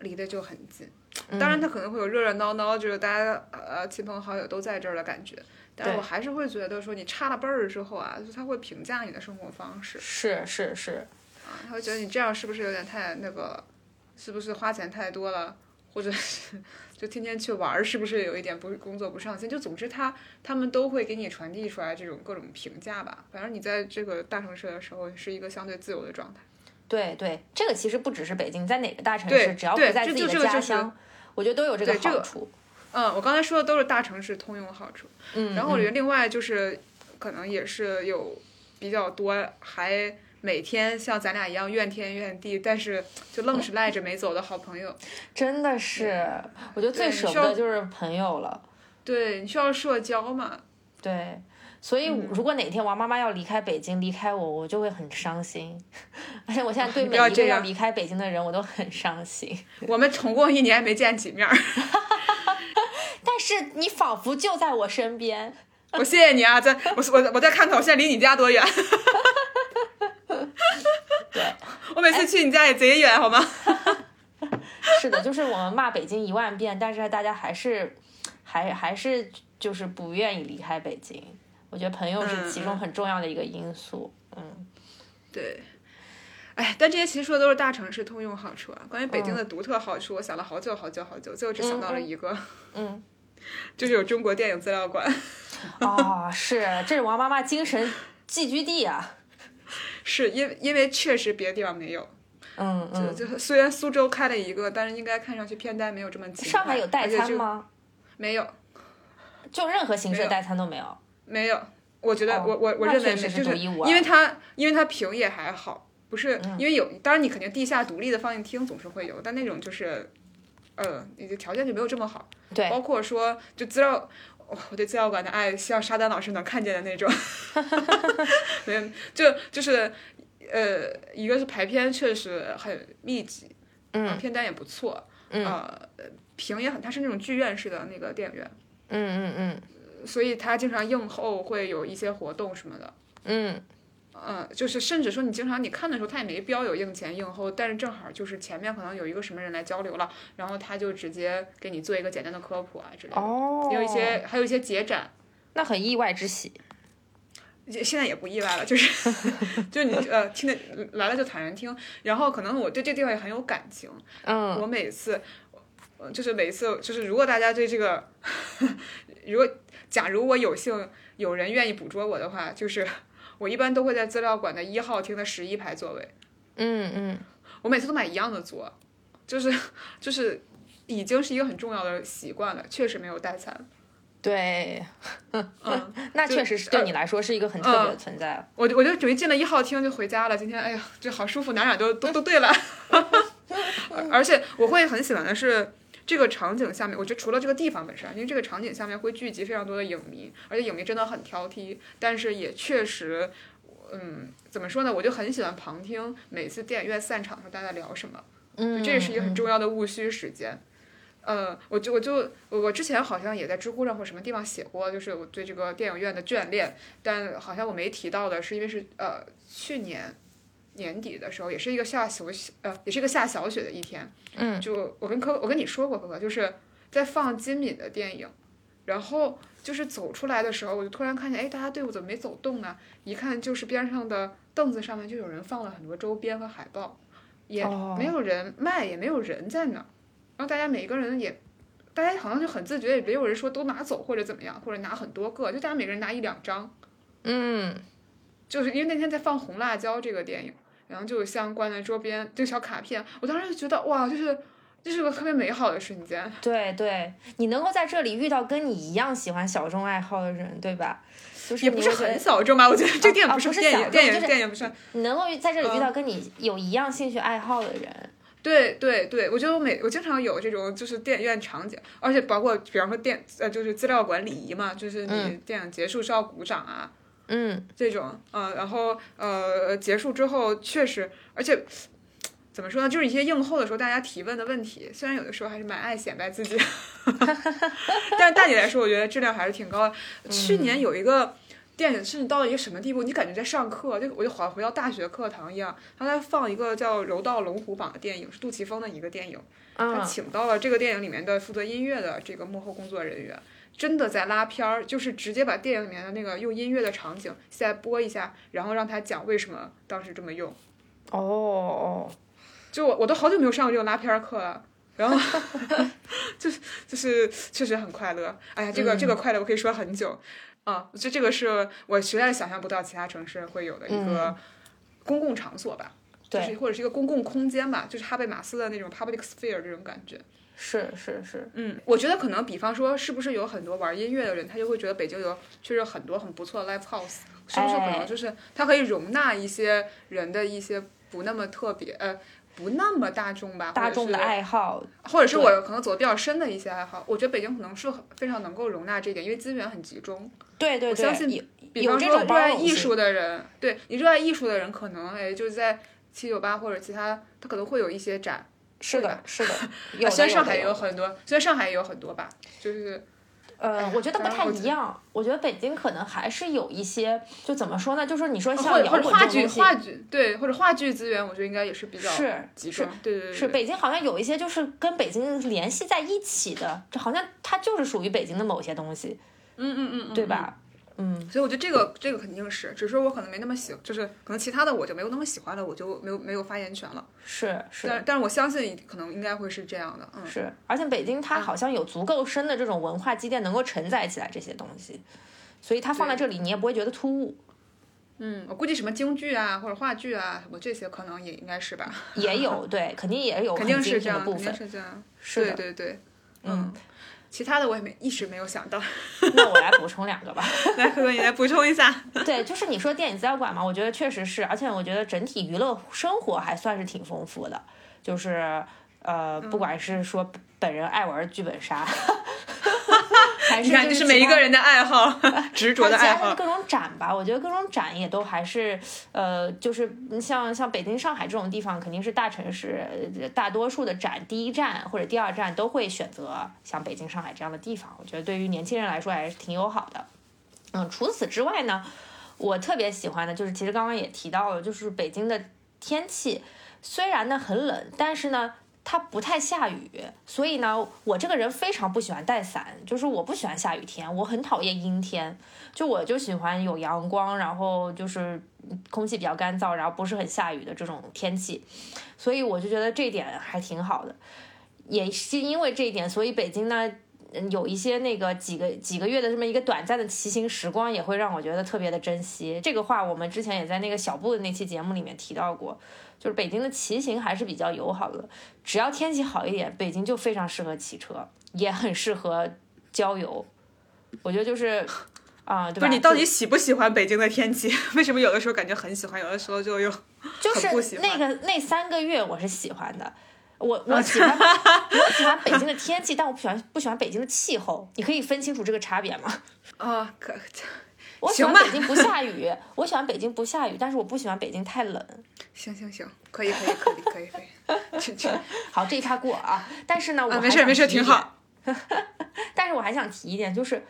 离得就很近。当然，他可能会有热热闹闹，就是大家呃亲朋好友都在这儿的感觉。但是我还是会觉得说，你差了辈儿之后啊，就他会评价你的生活方式是是是，啊，他会觉得你这样是不是有点太那个，是不是花钱太多了，或者是就天天去玩儿，是不是有一点不工作不上心？就总之他他们都会给你传递出来这种各种评价吧。反正你在这个大城市的时候是一个相对自由的状态。对对，这个其实不只是北京，在哪个大城对市，只要不在自己的家乡，我觉得都有这个对这个好处。嗯，我刚才说的都是大城市通用好处。嗯，然后我觉嗯得另外就是，可能也是有比较多还每天像咱俩一样怨天怨地，但是就愣是赖着没走的好朋友。真的是，我觉得最舍不得就是朋友了。对你需要社交嘛？对，所以嗯如果哪天王妈妈要离开北京，离开我，我就会很伤心。而且我现在对你每一个要这样要离开北京的人，我都很伤心。我们重过一年没见几面儿，但是你仿佛就在我身边。我谢谢你啊！再我我我再看看我现在离你家多远。对，我每次去你家也贼远，好吗？是的，就是我们骂北京一万遍，但是大家还是还还是就是不愿意离开北京。我觉得朋友是其中很重要的一个因素。嗯，对。哎，但这些其实说的都是大城市通用好处啊。关于北京的独特好处，我想了好久好久好久，最后只想到了一个，嗯，就是有中国电影资料馆。啊、是，这是王妈妈精神寄居地啊。是因为因为确实别的地方没有，嗯嗯，就虽然苏州开了一个，但是应该看上去片单没有这么。上海有代？餐吗？没有，就任何形式的代餐都没有。没有。我觉得哦我我我认为是就是因为它因为它评也还好，不是因为有，当然你肯定地下独立的放映厅总是会有，但那种就是，呃，你的条件就没有这么好。对，包括说就资料，哦我对资料馆的爱，像沙丹老师能看见的那种，没有，就就是呃，一个是排片确实很密集，嗯片单也不错，嗯呃，屏也很，它是那种剧院式的那个电影院，嗯嗯嗯所以它经常映后会有一些活动什么的。嗯嗯，就是甚至说你经常你看的时候，他也没标有映前映后，但是正好就是前面可能有一个什么人来交流了，然后他就直接给你做一个简单的科普啊之类的。哦，也有一些还有一些节展，那很意外之喜。现在也不意外了，就是 就是你呃听的来了就坦然听，然后可能我对这地方也很有感情，嗯我每次。呃就是每次，就是如果大家对这个，如果假如我有幸有人愿意捕捉我的话，就是我一般都会在资料馆的一号厅的十一排座位。嗯嗯，我每次都买一样的座，就是就是已经是一个很重要的习惯了，确实没有代餐。对，嗯，那确实是对你来说是一个很特别的存在。我就我就准备进了一号厅就回家了。今天哎呀，这好舒服，哪哪都都都对了。而且我会很喜欢的是。这个场景下面，我觉得除了这个地方本身，因为这个场景下面会聚集非常多的影迷，而且影迷真的很挑剔，但是也确实，嗯，怎么说呢？我就很喜欢旁听每次电影院散场的时候大家聊什么。嗯，这也是一个很重要的务虚时间。呃，我就我就我我之前好像也在知乎上或什么地方写过，就是我对这个电影院的眷恋，但好像我没提到的是，因为是呃去年年底的时候，也是一个下小雪呃也是一个下小雪的一天，嗯，就我跟可我跟你说过，可可就是在放金敏的电影，然后就是走出来的时候，我就突然看见，哎，大家队伍怎么没走动呢？一看就是边上的凳子上面就有人放了很多周边和海报。也哦没有人卖，也没有人在那儿，然后大家每个人也，大家好像就很自觉，也没有人说都拿走或者怎么样，或者拿很多个，就大家每个人拿一两张，嗯就是因为那天在放《红辣椒》这个电影，然后就有相关的周边，就小卡片，我当时就觉得哇，就是这是个特别美好的瞬间。对对，你能够在这里遇到跟你一样喜欢小众爱好的人，对吧？就是也不是很小众吧？我觉得这个电影啊不是不电影，电影就是电影不是。你能够在这里遇嗯到跟你有一样兴趣爱好的人，对对对，我觉得我每我经常有这种就是电影院场景，而且包括比方说电呃就是资料馆礼仪嘛，就是你嗯电影结束是要鼓掌啊。嗯这种，呃，然后呃结束之后确实，而且怎么说呢，就是一些映后的时候大家提问的问题，虽然有的时候还是蛮爱显摆自己，但是大体来说，我觉得质量还是挺高的。去年有一个。电影甚至到了一个什么地步？你感觉在上课，就我就好像回到大学课堂一样。他在放一个叫《柔道龙虎榜》的电影，是杜琪峰的一个电影。他啊请到了这个电影里面的负责音乐的这个幕后工作人员，真的在拉片儿，就是直接把电影里面的那个用音乐的场景再播一下，然后让他讲为什么当时这么用。哦哦，就我我都好久没有上过这种拉片儿课了。然后 就是就是确实很快乐，哎呀，这个、这个快乐我可以说很久啊！这这个是我实在是想象不到其他城市会有的一个公共场所吧，就是，或者是一个公共空间吧，就是哈贝马斯的那种 public sphere 这种感觉。是是是，嗯，我觉得可能，比方说，是不是有很多玩音乐的人，他就会觉得北京有确实有很多很不错的 live house，是不是可哎能就是它可以容纳一些人的一些不那么特别呃不那么大众吧，大众的爱好，或者是我可能走的比较深的一些爱好，我觉得北京可能是很非常能够容纳这一点，因为资源很集中。对对对，我相信有比方说热爱艺术的人，对你热爱艺术的人，可能哎就是在七九八或者其他，他可能会有一些展。是的，是的，虽然上海也有很多，虽然上海也有很多吧，就是呃，我觉得不太一样。我觉得北京可能还是有一些，就怎么说呢？就是你说像或者话剧话剧对或者话剧资源，我觉得应该也是比较是是集中。对对对，是北京好像有一些就是跟北京联系在一起的，这好像它就是属于北京的某些东西，嗯嗯嗯嗯，对吧？嗯，所以我觉得这个这个肯定是，只是我可能没那么喜，就是可能其他的我就没有那么喜欢了，我就没有没有发言权了。是是。但但是我相信可能应该会是这样的，嗯，是，而且北京它好像有足够深的这种文化积淀，能够承载起来这些东西，所以它放在这里你也不会觉得突兀。嗯，我估计什么京剧啊或者话剧啊什么这些可能也应该是吧，也有对，肯定也有 肯定是这样，的部分。肯定是这样，是的。对对对，嗯，其他的我也没一时没有想到，那我来补充两个吧。来可可你来补充一下，对，就是你说电影资料馆嘛，我觉得确实是，而且我觉得整体娱乐生活还算是挺丰富的，就是呃，不管是说本人爱玩剧本杀，还是你看，就这是每一个人的爱好，执着的爱好。各种展吧，我觉得各种展也都还是，呃，就是像像北京、上海这种地方，肯定是大城市，呃大多数的展第一站或者第二站都会选择像北京、上海这样的地方。我觉得对于年轻人来说还是挺友好的。嗯，除此之外呢，我特别喜欢的就是，其实刚刚也提到了，就是北京的天气，虽然呢很冷，但是呢。它不太下雨，所以呢，我这个人非常不喜欢带伞，就是我不喜欢下雨天，我很讨厌阴天，就我就喜欢有阳光，然后就是空气比较干燥，然后不是很下雨的这种天气，所以我就觉得这一点还挺好的。也是因为这一点，所以北京呢，有一些那个几个几个月的这么一个短暂的骑行时光，也会让我觉得特别的珍惜。这个话我们之前也在那个小布的那期节目里面提到过，就是北京的骑行还是比较友好的，只要天气好一点，北京就非常适合骑车，也很适合郊游。我觉得就是。啊、对吧？不是你到底喜不喜欢北京的天气？为什么有的时候感觉很喜欢，有的时候就又就是那个那三个月我是喜欢的，我我喜欢 我喜欢北京的天气，但我不喜欢不喜欢北京的气候。你可以分清楚这个差别吗？啊？可 我喜欢北京不下雨，我喜欢北京不下雨，但是我不喜欢北京太冷。行行行，可以可以可以可以可以，去去好，这一趴过啊。但是呢，我没事没事，挺好。点。但是我还想提一点，就是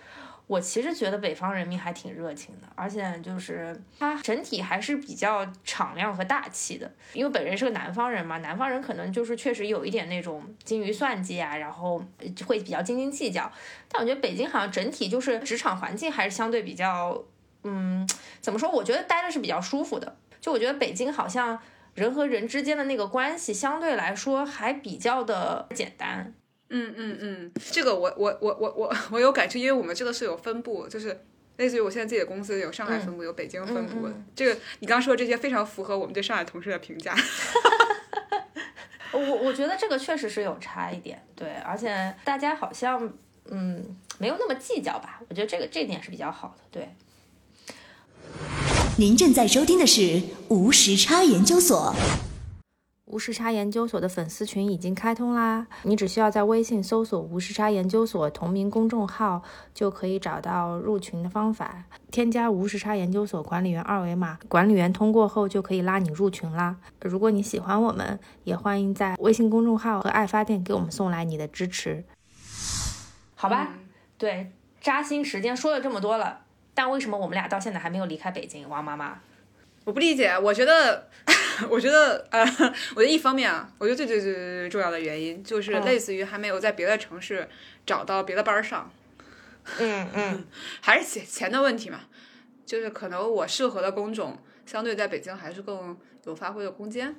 我其实觉得北方人民还挺热情的，而且就是他整体还是比较敞亮和大气的。因为本人是个南方人嘛，南方人可能就是确实有一点那种精于算计啊，然后会比较斤斤计较。但我觉得北京好像整体就是职场环境还是相对比较，嗯，怎么说？我觉得待着是比较舒服的。就我觉得北京好像人和人之间的那个关系相对来说还比较的简单。嗯嗯嗯，这个我我我我我我有感触，因为我们这个是有分部，就是类似于我现在自己的公司有上海分部，有北京分部。嗯嗯这个你刚刚说的这些非常符合我们对上海同事的评价。我我觉得这个确实是有差一点，对，而且大家好像嗯没有那么计较吧，我觉得这个这点是比较好的，对。您正在收听的是无时差研究所。无时差研究所的粉丝群已经开通啦，你只需要在微信搜索“无时差研究所”同名公众号，就可以找到入群的方法。添加无时差研究所管理员二维码，管理员通过后就可以拉你入群啦。如果你喜欢我们，也欢迎在微信公众号和爱发电给我们送来你的支持。好吧，对，扎心时间说了这么多了，但为什么我们俩到现在还没有离开北京？王妈妈，我不理解，我觉得，我觉得，呃，我觉得一方面啊，我觉得最最最最最重要的原因就是嗯。类似于还没有在别的城市找到别的班儿上，嗯嗯，还是钱钱的问题嘛，就是可能我适合的工种相对在北京还是更有发挥的空间。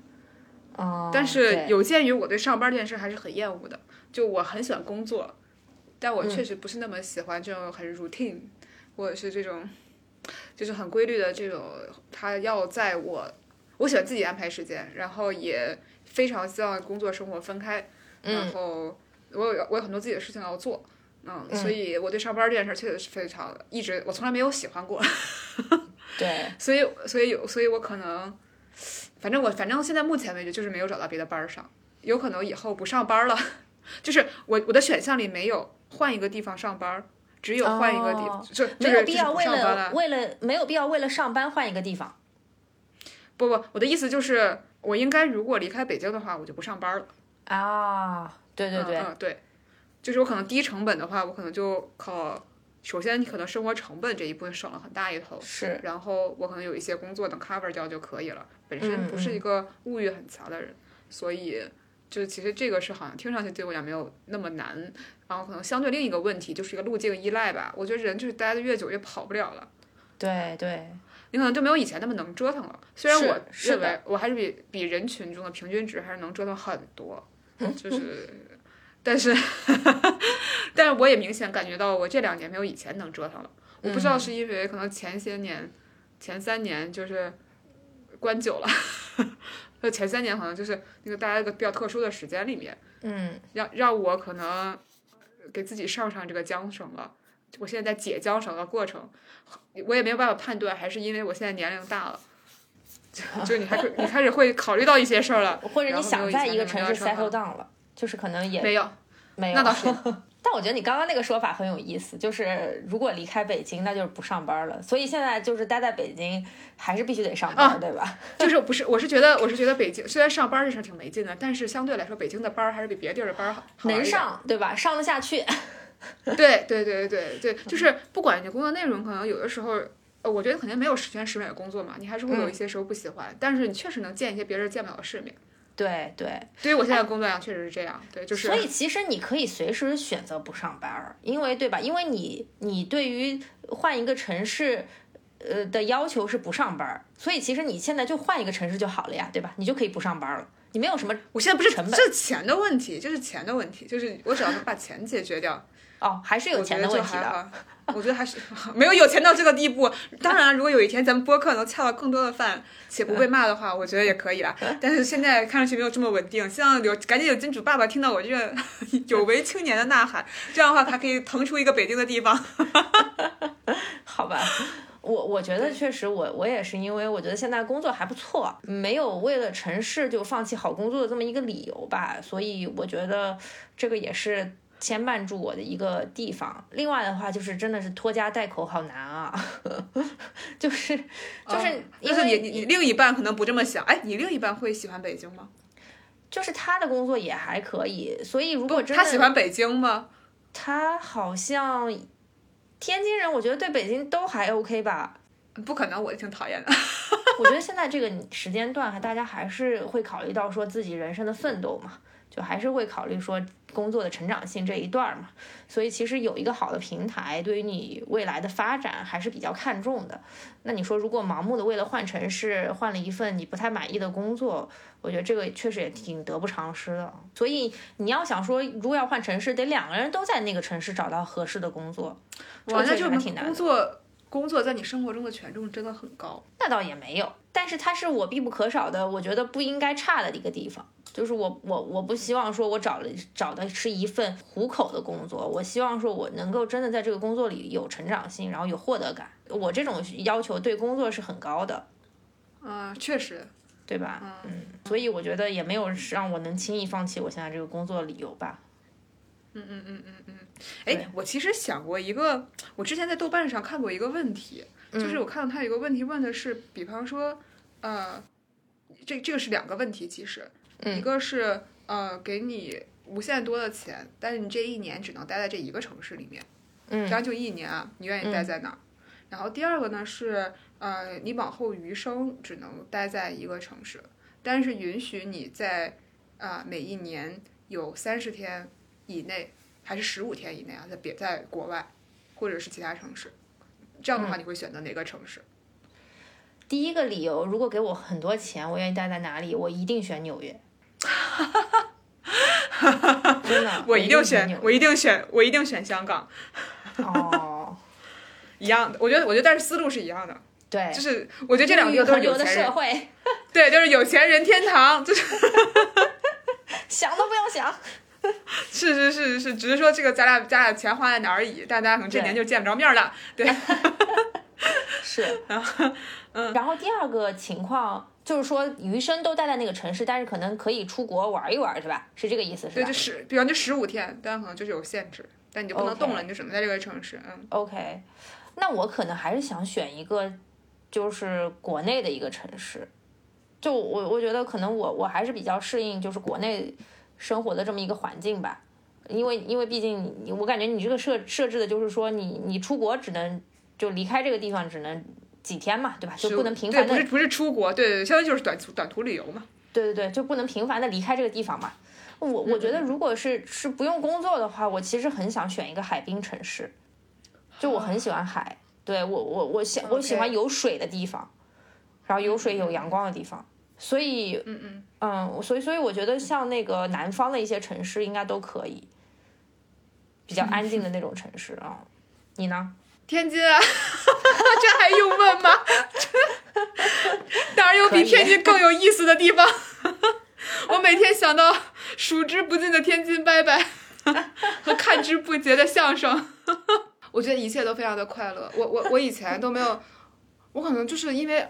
哦，但是有鉴于我对上班这件事还是很厌恶的，就我很喜欢工作，但我确实不是那么喜欢这种很 routine，、或者是这种就是很规律的这种，他要在我我喜欢自己安排时间，然后也非常希望工作生活分开，然后我有我有很多自己的事情要做。嗯，所以我对上班这件事确实是非常一直我从来没有喜欢过，对，所以所以有所以我可能，反正我反正现在目前为止就是没有找到别的班儿上，有可能以后不上班了，就是我我的选项里没有换一个地方上班儿，只有换一个地，哦就没有必要为了为了没有必要为了上班换一个地方。不不，我的意思就是我应该如果离开北京的话，我就不上班了。啊，对对对，嗯嗯对，就是我可能低成本的话，我可能就靠，首先你可能生活成本这一部分省了很大一头，是然后我可能有一些工作能 cover 掉就可以了。本身嗯不是一个物欲很强的人，所以就其实这个是好像听上去对我讲没有那么难。然后可能相对另一个问题就是一个路径依赖吧，我觉得人就是待的越久越跑不了了。对对，你可能就没有以前那么能折腾了。虽然我认为我还是比比人群中的平均值还是能折腾很多，就是，但是，但是我也明显感觉到我这两年没有以前能折腾了。我不知嗯道是因为可能前些年、前三年就是关久了，就前三年可能就是那个大家一个比较特殊的时间里面，嗯，让让我可能给自己上上这个缰绳了。我现在在解缰绳的过程，我也没有办法判断，还是因为我现在年龄大了，就就你开始你开始会考虑到一些事儿了，或者你想在一个城市 settle down 了，就是可能也没有，没有，那倒是，但我觉得你刚刚那个说法很有意思，就是如果离开北京，那就是不上班了。所以现在就是待在北京，还是必须得上班，啊对吧？就是不是，我是觉得我是觉得北京虽然上班这事儿挺没劲的，但是相对来说，北京的班儿还是比别的地儿的班儿好能上，对吧？上得下去。对对对对对，就是不管你工作内容，可能有的时候，呃，我觉得肯定没有十全十美的工作嘛，你还是会有一些时候不喜欢，但是你确实能见一些别人见不了的世面。对对，对于我现在工作量，确实是这样。对，就是所以其实你可以随时选择不上班儿，因为对吧？因为你你对于换一个城市。呃的要求是不上班儿，所以其实你现在就换一个城市就好了呀，对吧？你就可以不上班了，你没有什么我现在不是成本这是钱的问题，这是钱的问题，就是我只要能把钱解决掉，哦，还是有钱的问题的。我觉得还是 没有有钱到这个地步。当然，如果有一天咱们播客能恰到更多的饭，且不被骂的话，我觉得也可以啦。但是现在看上去没有这么稳定，希望有赶紧有金主爸爸听到我这个 有为青年的呐喊，这样的话他可以腾出一个北京的地方。好吧，我我觉得确实我我也是，因为我觉得现在工作还不错，没有为了城市就放弃好工作的这么一个理由吧，所以我觉得这个也是牵绊住我的一个地方。另外的话，就是真的是拖家带口好难啊，就是就是因就是为你你你另一半可能不这么想，哎，你另一半会喜欢北京吗？就是他的工作也还可以，所以如果真的他喜欢北京吗？他好像天津人，我觉得对北京都还 OK 吧。不可能，我挺讨厌的。我觉得现在这个时间段，大家还是会考虑到说自己人生的奋斗嘛，就还是会考虑说工作的成长性这一段儿嘛。所以其实有一个好的平台，对于你未来的发展还是比较看重的。那你说，如果盲目的为了换城市，换了一份你不太满意的工作，我觉得这个确实也挺得不偿失的。所以你要想说，如果要换城市，得两个人都在那个城市找到合适的工作，这哇，个确那就还挺难的工。作工作在你生活中的权重真的很高。那倒也没有，但是它是我必不可少的，我觉得不应该差的一个地方。就是我我我不希望说我找了找的是一份糊口的工作，我希望说我能够真的在这个工作里有成长性，然后有获得感。我这种要求对工作是很高的，啊、确实，对吧？嗯，所以我觉得也没有让我能轻易放弃我现在这个工作的理由吧。哎，我其实想过一个，我之前在豆瓣上看过一个问题，就是我看到他有一个问题问的是，比方说，呃，这这个是两个问题，其实，一个是呃给你无限多的钱，但是你这一年只能待在这一个城市里面，嗯。这样就一年啊，你愿意待在哪儿？然后第二个呢是，呃，你往后余生只能待在一个城市，但是允许你在啊、每一年有三十天以内，还是十五天以内啊，在别在国外或者是其他城市，这样的话你会选择哪个城市？第一个理由，如果给我很多钱，我愿意待在哪里，我一定选纽约。真的，我一定选我一定选，我一定选香港，哦，一样的。我觉得，我觉得，但是思路是一样的，对，就是我觉得这两个都是有钱人，社会，对，就是有钱人天堂，就是想都不用想。是是是是，只是说这个咱俩咱俩钱花在哪儿而已，但大家可能这年就见不着面了。对，是，然后嗯，然后第二个情况就是说，余生都待在那个城市，但是可能可以出国玩一玩，是吧？是这个意思，是对，吧就十，比方就十五天，但可能就是有限制，但你就不能动了，你就只能在这个城市。嗯，？OK，那我可能还是想选一个，就是国内的一个城市。就我我觉得可能我我还是比较适应就是国内生活的这么一个环境吧，因为因为毕竟你我感觉你这个设设置的就是说你你出国只能就离开这个地方只能几天嘛，对吧？就不能频，繁的不是不是出国，对对对，相当于就是短途短途旅游嘛。对对对，就不能频繁的离开这个地方嘛。我我觉得如果是是不用工作的话，我其实很想选一个海滨城市，就我很喜欢海，对我我我喜我喜欢有水的地方，然后有水有阳光的地方，所以嗯嗯，嗯，所以所以我觉得像那个南方的一些城市应该都可以，比较安静的那种城市啊。你呢？天津啊，这还用问吗？哪儿有比天津更有意思的地方？我每天想到数之不尽的天津拜拜和看之不竭的相声，我觉得一切都非常的快乐。我我我以前都没有，我可能就是因为。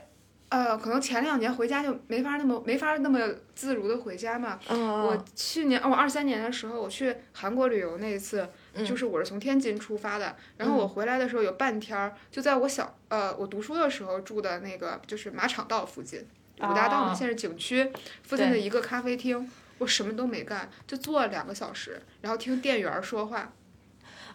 呃，可能前两年回家就没法那么没法那么自如的回家嘛。嗯我去年哦，我二三年的时候，我去韩国旅游那一次，就是我是从天津出发的，然后我回来的时候有半天儿就在我小呃我读书的时候住的那个就是马场道附近，五大道嘛，哦现在是景区附近的一个咖啡厅。我什么都没干，就坐了两个小时，然后听店员儿说话，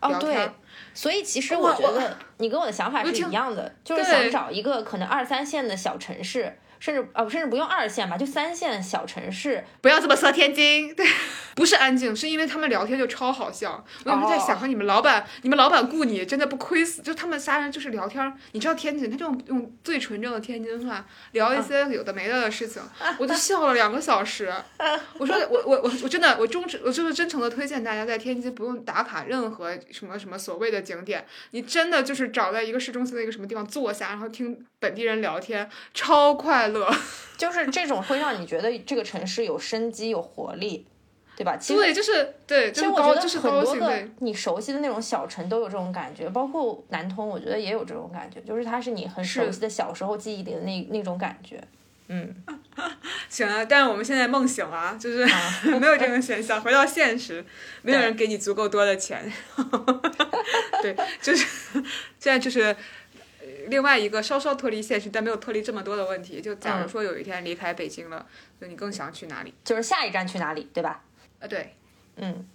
哦，对所以其实我我觉得你跟我的想法是一样的，就是想找一个可能二三线的小城市，甚至呃甚至不用二线吧，就三线小城市。不要这么说天津。对，不是安静，是因为他们聊天就超好笑。我有时在想，哦说你们老板，你们老板雇你真的不亏死，就他们仨人就是聊天儿。你知道天津，他就用最纯正的天津话聊一些有的没的的事情，我就笑了两个小时。我说我我我我真的我忠诚我就是真诚的推荐大家在天津不用打卡任何什么什么所谓的景点，你真的就是找在一个市中心的一个什么地方坐下，然后听本地人聊天，超快乐。就是这种会让你觉得这个城市有生机、有活力，对吧？其实对，就是对，其实我觉得就是很多个。你熟悉的那种小城都有这种感觉，包括南通，我觉得也有这种感觉，就是它是你很熟悉的小时候记忆里的那那种感觉。嗯，行啊，但是我们现在梦醒了啊，就是 没有这种选项。回到现实，没有人给你足够多的钱。对，就是现在就是呃另外一个稍稍脱离现实，但没有脱离这么多的问题。就假如嗯说有一天离开北京了，那你更想去哪里？就是下一站去哪里，对吧？啊，对，嗯，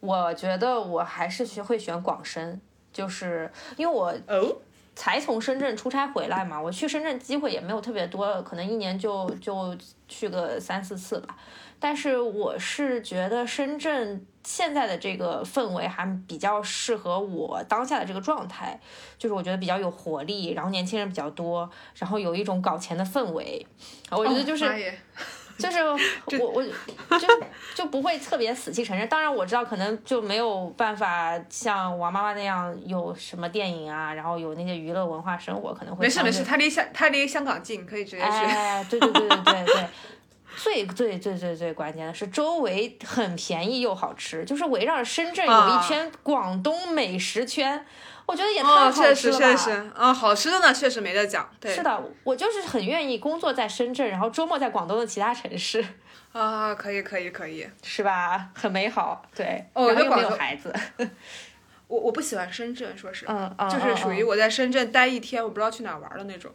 我觉得我还是学会选广深，就是因为我哦，才从深圳出差回来嘛，我去深圳机会也没有特别多，可能一年就就去个三四次吧。但是我是觉得深圳现在的这个氛围还比较适合我当下的这个状态，就是我觉得比较有活力，然后年轻人比较多，然后有一种搞钱的氛围。我觉得就是、就是我 我就就不会特别死气沉沉。当然我知道可能就没有办法像王妈妈那样有什么电影啊，然后有那些娱乐文化生活，可能会没事没事，他离香他离香港近，可以直接去。哎，对对对对对对。最最最最最关键的是，周围很便宜又好吃，就是围绕着深圳有啊一圈广东美食圈，我觉得也太哦，好确实吃了吧。确实，啊，好吃的呢，确实没得讲。对，是的，我就是很愿意工作在深圳，然后周末在广东的其他城市，啊，可以可以可以。是吧？很美好，对，哦然后又没有孩子，我我不喜欢深圳，说实话，嗯嗯，就是属于我在深圳待一天，我不知道去哪玩的那种。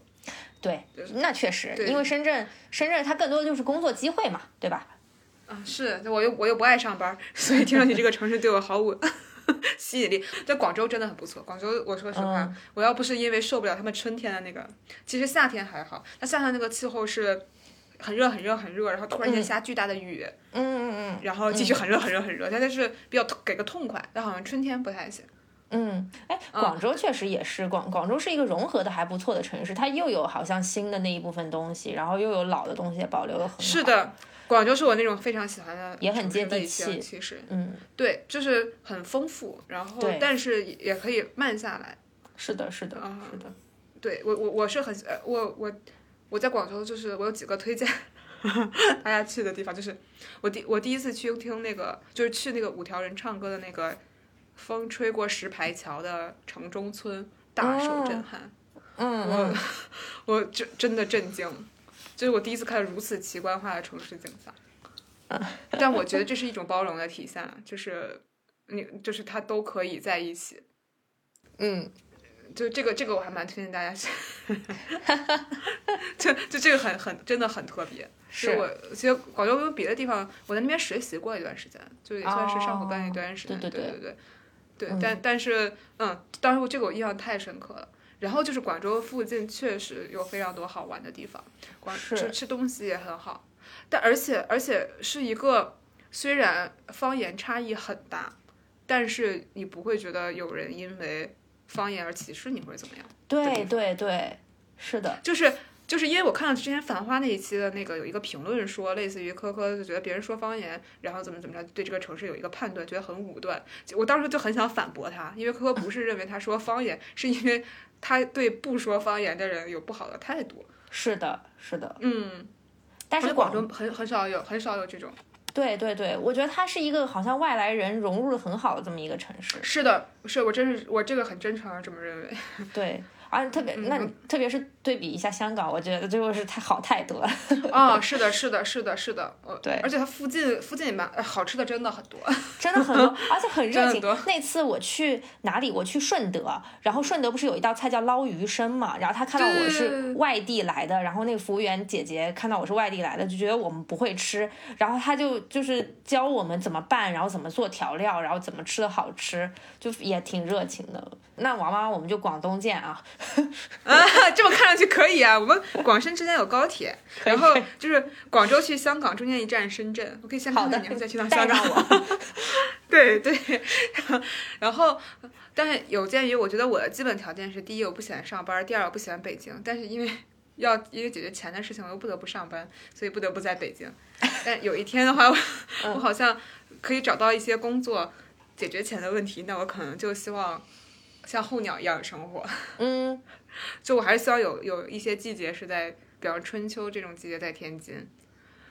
对，那确实，因为深圳深圳它更多的就是工作机会嘛，对吧？啊，是我又我又不爱上班，所以听上去这个城市对我毫无 吸引力。在广州真的很不错，广州我说实话，嗯我要不是因为受不了他们春天的那个，其实夏天还好，那夏天那个气候是很热很热很热，然后突然间嗯下巨大的雨，嗯嗯嗯然后继续很热很热很热，但但是比较痛给个痛快，但好像春天不太行。嗯，哎，广州确实也是，广广州是一个融合的还不错的城市，它又有好像新的那一部分东西，然后又有老的东西保留的很好。是，的，广州是我那种非常喜欢的，也很接地气其实嗯，对，就是很丰富，然后对但是也可以慢下来。是的，是的，啊是的。对我我我是很呃我我我在广州就是我有几个推荐 大家去的地方，就是我第我第一次去听那个就是去那个五条人唱歌的那个风吹过石牌桥的城中村，大受震撼。嗯我嗯，我真真的震惊，就是我第一次看到如此奇观化的城市景象。但我觉得这是一种包容的体现，就是你就是它都可以在一起。嗯，就这个这个我还蛮推荐大家去，就就这个很很真的很特别。是我其实广州有别的地方，我在那边实习过一段时间，就也算是上过班一段时间。哦对对对对对嗯但但是嗯，当时我这个我印象太深刻了。然后就是广州附近确实有非常多好玩的地方，广是吃吃东西也很好，但而且而且是一个虽然方言差异很大，但是你不会觉得有人因为方言而歧视你或者怎么样。对对对，是的，就是就是因为我看到之前《繁花》那一期的那个有一个评论说，类似于科科就觉得别人说方言，然后怎么怎么着，对这个城市有一个判断，觉得很武断。我当时就很想反驳他，因为科科不是认为他说方言，是因为他对不说方言的人有不好的态度。是的，是的。嗯，但是广州很很少有很少有这种。对对对，我觉得它是一个好像外来人融入的很好的这么一个城市。是的，是我真是我这个很真诚的这么认为。对，啊，特别那你特别是对比一下香港，我觉得就是太好太多了。啊，是的，是的，是的，是的，呃对而且它附近附近也蛮呃好吃的，真的很多。真的很多，而且很 热情。那次我去哪里？我去顺德，然后顺德不是有一道菜叫捞鱼生嘛？然后他看到我是外地来的，然后那个服务员姐姐看到我是外地来的，就觉得我们不会吃，然后他就就是教我们怎么办，然后怎么做调料，然后怎么吃的好吃，就也挺热情的。那王妈我们就广东见啊，啊，这么看上去可以啊！我们广深之间有高铁，然后就是广州去香港，中间一站深圳，我可以先好的看看你，然后再去趟香港。对对，然后，但是有鉴于我觉得我的基本条件是：第一，我不喜欢上班；第二，我不喜欢北京。但是因为要因为解决钱的事情，我又不得不上班，所以不得不在北京。但有一天的话，我我好像可以找到一些工作解决钱的问题，那我可能就希望像候鸟一样生活。嗯，就我还是希望有有一些季节是在，比方春秋这种季节在天津。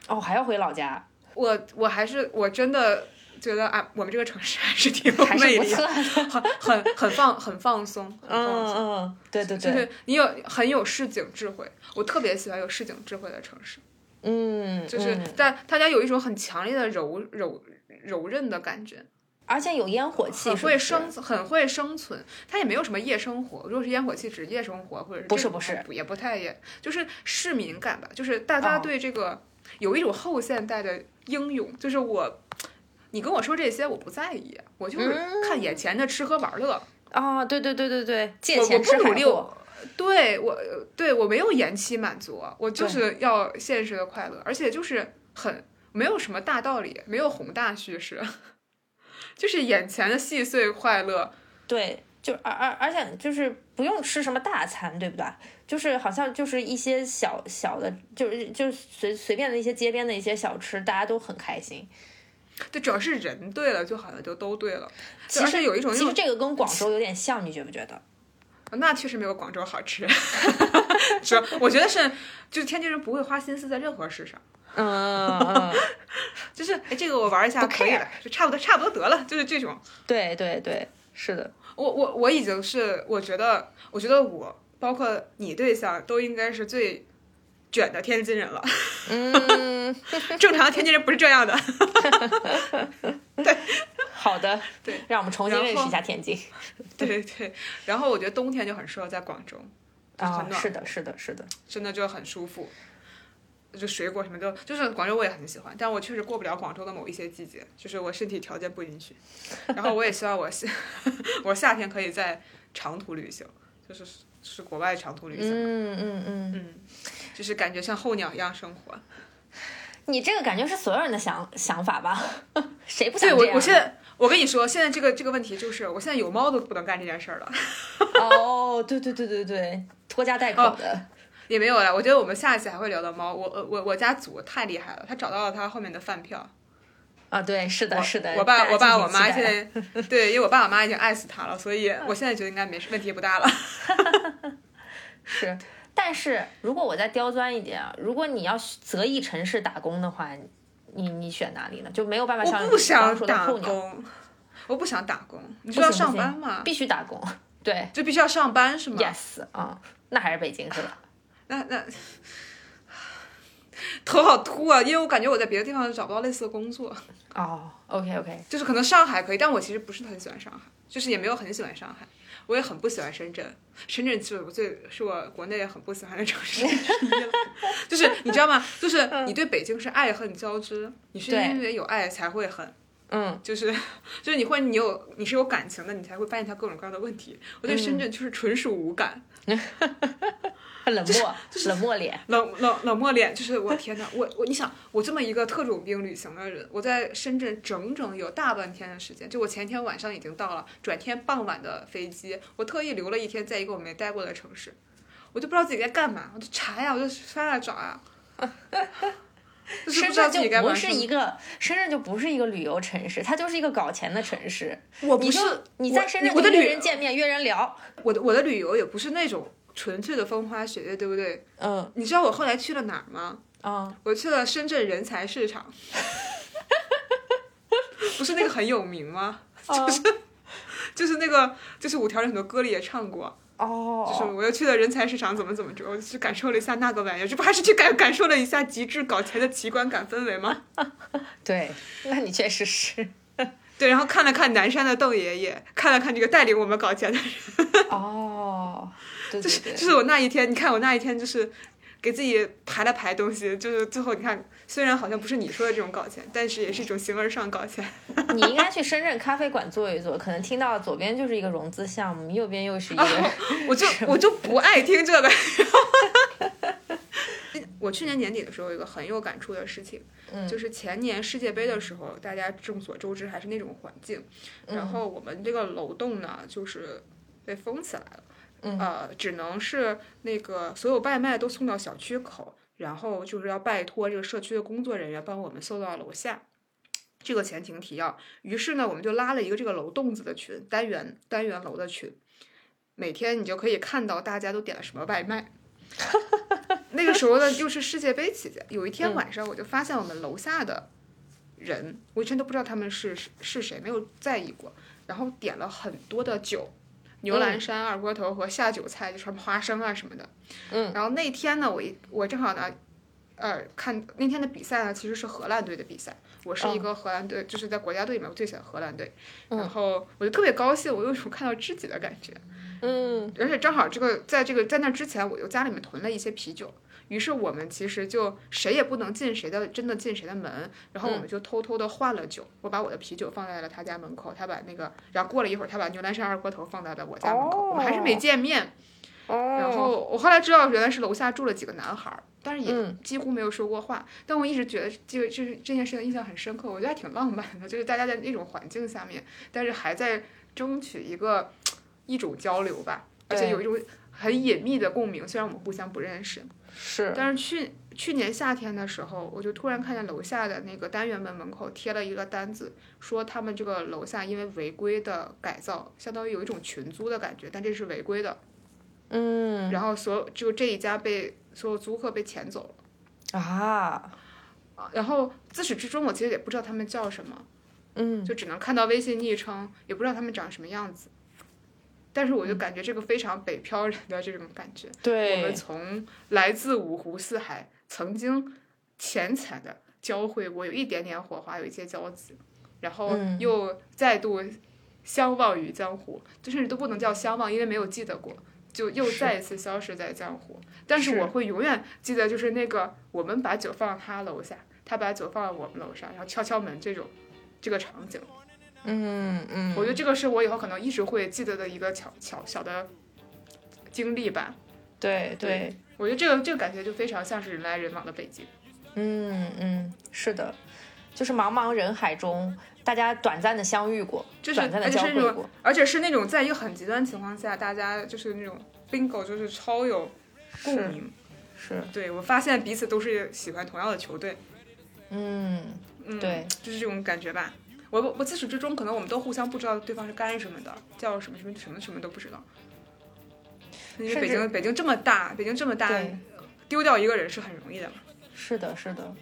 哦，还要回老家，我我还是我真的觉得啊，我们这个城市还是挺有还是不魅力的，错的。很很很放很放松，很放嗯松。嗯，对对对，就是你有很有市井智慧，我特别喜欢有市井智慧的城市，嗯，就是嗯但大家有一种很强烈的柔柔柔韧的感觉，而且有烟火气，很会生很会生存，他也没有什么夜生活。如果是烟火气，指夜生活或者是不是不是也不太也，就是市民感吧，就是大家哦对这个、有一种后现代的英勇，就是我。你跟我说这些我不在意，我就是嗯看眼前的吃喝玩乐。啊，对对对对对，借钱吃不努力，海货，对我对我没有延期满足，我就是要现实的快乐，而且就是很没有什么大道理，没有宏大叙事，就是眼前的细碎快乐。对，就而而而且就是不用吃什么大餐，对不对？就是好像就是一些小小的，就是就是随随便的一些街边的一些小吃，大家都很开心。对，主要是人对了，就好像就都对了。其实有一种其实这个跟广州有点像，你觉不觉得？那确实没有广州好吃，主要我觉得是就是天津人不会花心思在任何事上。嗯嗯，就是哎，这个我玩一下不可以了，就差不多差不多得了，就是这种。对对对，是的，我我我已经是，我觉得，我觉得我包括你对象都应该是最卷的天津人了。嗯，正常的天津人不是这样的。对好的，对，让我们重新认识一下天津。对对。然后我觉得冬天就很适合在广州，啊是的，是的，是的，真的就很舒服。就水果什么都，就是广州我也很喜欢，但我确实过不了广州的某一些季节，就是我身体条件不允许。然后我也希望我夏 我夏天可以在长途旅行，就是是国外长途旅行，嗯嗯嗯，嗯，就是感觉像候鸟一样生活。你这个感觉是所有人的想想法吧？谁不想对我，这样呢？我现在我跟你说，现在这个这个问题就是，我现在有猫都不能干这件事儿了，哦，对对对对对，拖家带口哦的，也没有了。我觉得我们下一期还会聊到猫。我我我家祖太厉害了，他找到了他后面的饭票。啊，对，是的，是的。我爸我爸我妈现在对，因为我爸我妈已经爱死他了，所以我现在觉得应该没事，问题不大了。是，但是如果我再刁钻一点啊，如果你要择一城市打工的话，你你选哪里呢？就没有办法像我不想打工，我不想打工，你不就要上班嘛，必须打工。对就必须要上班是吗，yes，啊、那还是北京是吧？那那头好秃啊，因为我感觉我在别的地方找不到类似的工作。哦，OK OK，就是可能上海可以，但我其实不是很喜欢上海，就是也没有很喜欢上海，我也很不喜欢深圳。深圳是我最是我国内很不喜欢的城市之一了。就是你知道吗？就是你对北京是爱恨交织，你是因为有爱才会恨。嗯，就是 就是你会你有你是有感情的，你才会发现它各种各样的问题。我对深圳就是纯属无感，很 冷漠，冷漠脸。冷冷冷漠脸，就是我天哪，我我你想我这么一个特种兵旅行的人，我在深圳整整有大半天的时间，就我前天晚上已经到了，转天傍晚的飞机，我特意留了一天在一个我没待过的城市，我就不知道自己该干嘛，我就查呀，我就翻来找呀，就是不深圳就不。是一个，深圳就不是一个旅游城市，它就是一个搞钱的城市。我不是你我在深圳我的旅人见面，约人聊。我的我的旅游也不是那种纯粹的风花雪月，对不对？嗯你知道我后来去了哪儿吗？啊，我去了深圳人才市场，不是那个很有名吗？就是就是那个，就是五条人很多歌里也唱过，哦就是哦，我又去了人才市场，怎么怎么着，我去感受了一下那个玩意儿，这不还是去感感受了一下极致搞钱的奇观感氛围吗？对，那你确实是。对，然后看了看南山的邓爷爷，看了看这个带领我们搞钱的人，哦，对对对，就是我那一天，你看我那一天就是给自己排了排东西，就是最后你看，虽然好像不是你说的这种搞钱，但是也是一种形而上搞钱。你应该去深圳咖啡馆坐一坐，可能听到左边就是一个融资项目，右边又是一个。我就我就不爱听这个。我去年年底的时候，有一个很有感触的事情，嗯就是前年世界杯的时候，大家众所周知还是那种环境，嗯然后我们这个楼栋呢，就是被封起来了，嗯呃，只能是那个所有外卖都送到小区口，然后就是要拜托这个社区的工作人员帮我们送到楼下。这个前情提要，于是呢，我们就拉了一个这个楼栋子的群，单元单元楼的群，每天你就可以看到大家都点了什么外卖。那个时候呢，又是世界杯期间，有一天晚上我就发现我们楼下的人，我以前都不知道他们是是是谁，没有在意过，然后点了很多的酒，牛栏山、二锅头和下酒菜，就什么花生啊什么的。嗯，然后那天呢，我一我正好呢。呃，看那天的比赛呢，其实是荷兰队的比赛。我是一个荷兰队，就是在国家队里面，我最喜欢荷兰队。然后我就特别高兴，我有一种看到知己的感觉。嗯而且正好这个在这个在那之前，我又家里面囤了一些啤酒，于是我们其实就谁也不能进谁的真的进谁的门，然后我们就偷偷的换了酒，我把我的啤酒放在了他家门口，他把那个，然后过了一会儿，他把牛栏山二锅头放在了我家门口，我们还是没见面。哦，然后我后来知道原来是楼下住了几个男孩儿，但是也嗯几乎没有说过话。但我一直觉得这个这是这件事情印象很深刻，我觉得还挺浪漫的，就是大家在那种环境下面，但是还在争取一个一种交流吧，而且有一种很隐秘的共鸣，虽然我们互相不认识。是，但是去去年夏天的时候，我就突然看见楼下的那个单元门门口贴了一个单子，说他们这个楼下因为违规的改造，相当于有一种群租的感觉，但这是违规的。嗯然后所有就这一家被所有租客被遣走了，啊，啊然后自始至终我其实也不知道他们叫什么，嗯就只能看到微信昵称，也不知道他们长什么样子。但是我就感觉这个非常北漂人的这种感觉，我们，从来自五湖四海，曾经浅浅的交汇过，有一点点火花，有一些交集，然后嗯。又再度相忘于江湖，就甚至都不能叫相忘，因为没有记得过，就又再一次消失在江湖。但是是。我会永远记得，就是那个我们把酒放到他楼下，他把酒放到我们楼上，然后敲敲门这种这个场景。嗯嗯，我觉得这个是我以后可能一直会记得的一个小小小的经历吧。对对，我觉得这个这个感觉就非常像是人来人往的北京。嗯嗯，是的，就是茫茫人海中，大家短暂的相遇过，就是短暂的交汇过，，而且是那种在一个很极端情况下，大家就是那种 bingo，就是超有共鸣。是，对我发现彼此都是喜欢同样的球队，嗯，嗯，对，就是这种感觉吧。我我自始至终可能我们都互相不知道对方是干什么的，叫什么什么什么什么都不知道。因为北京北京这么大，北京这么大，丢掉一个人是很容易的嘛。是的，是的，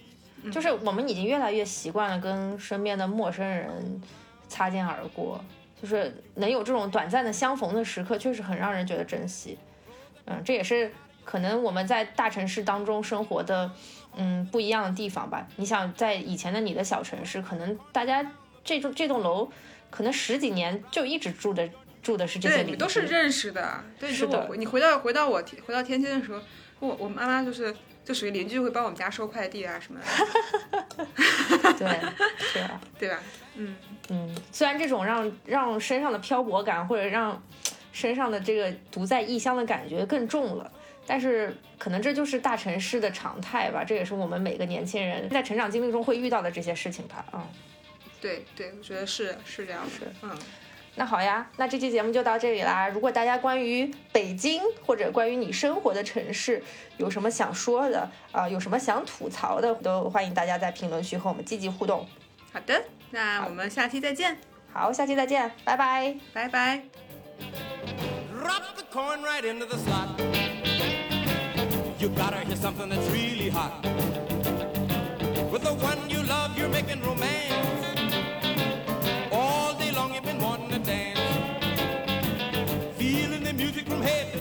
嗯就是我们已经越来越习惯了跟身边的陌生人擦肩而过，就是能有这种短暂的相逢的时刻，确实很让人觉得珍惜。嗯，这也是可能我们在大城市当中生活的，嗯，不一样的地方吧。你想，在以前的你的小城市，可能大家这栋这栋楼，可能十几年就一直住的住的是这些对，邻居，你都是认识的。对，是的你回到回到我回到天津的时候，我我妈妈就是就属于邻居会帮我们家收快递啊什么的 对，是啊。对吧？嗯，嗯，虽然这种让让身上的漂泊感或者让身上的这个独在异乡的感觉更重了，但是可能这就是大城市的常态吧，这也是我们每个年轻人在成长经历中会遇到的这些事情吧。啊、对对，我觉得是是这样的。是嗯，那好呀，那这期节目就到这里啦。如果大家关于北京或者关于你生活的城市有什么想说的啊、有什么想吐槽的，都欢迎大家在评论区和我们积极互动。好的，那我们下期再见，好，下期再见，拜拜。拜拜。Drop the coin right into the slot. You gotta hear something that's really hot. With the one you love, you're making romance. Hey,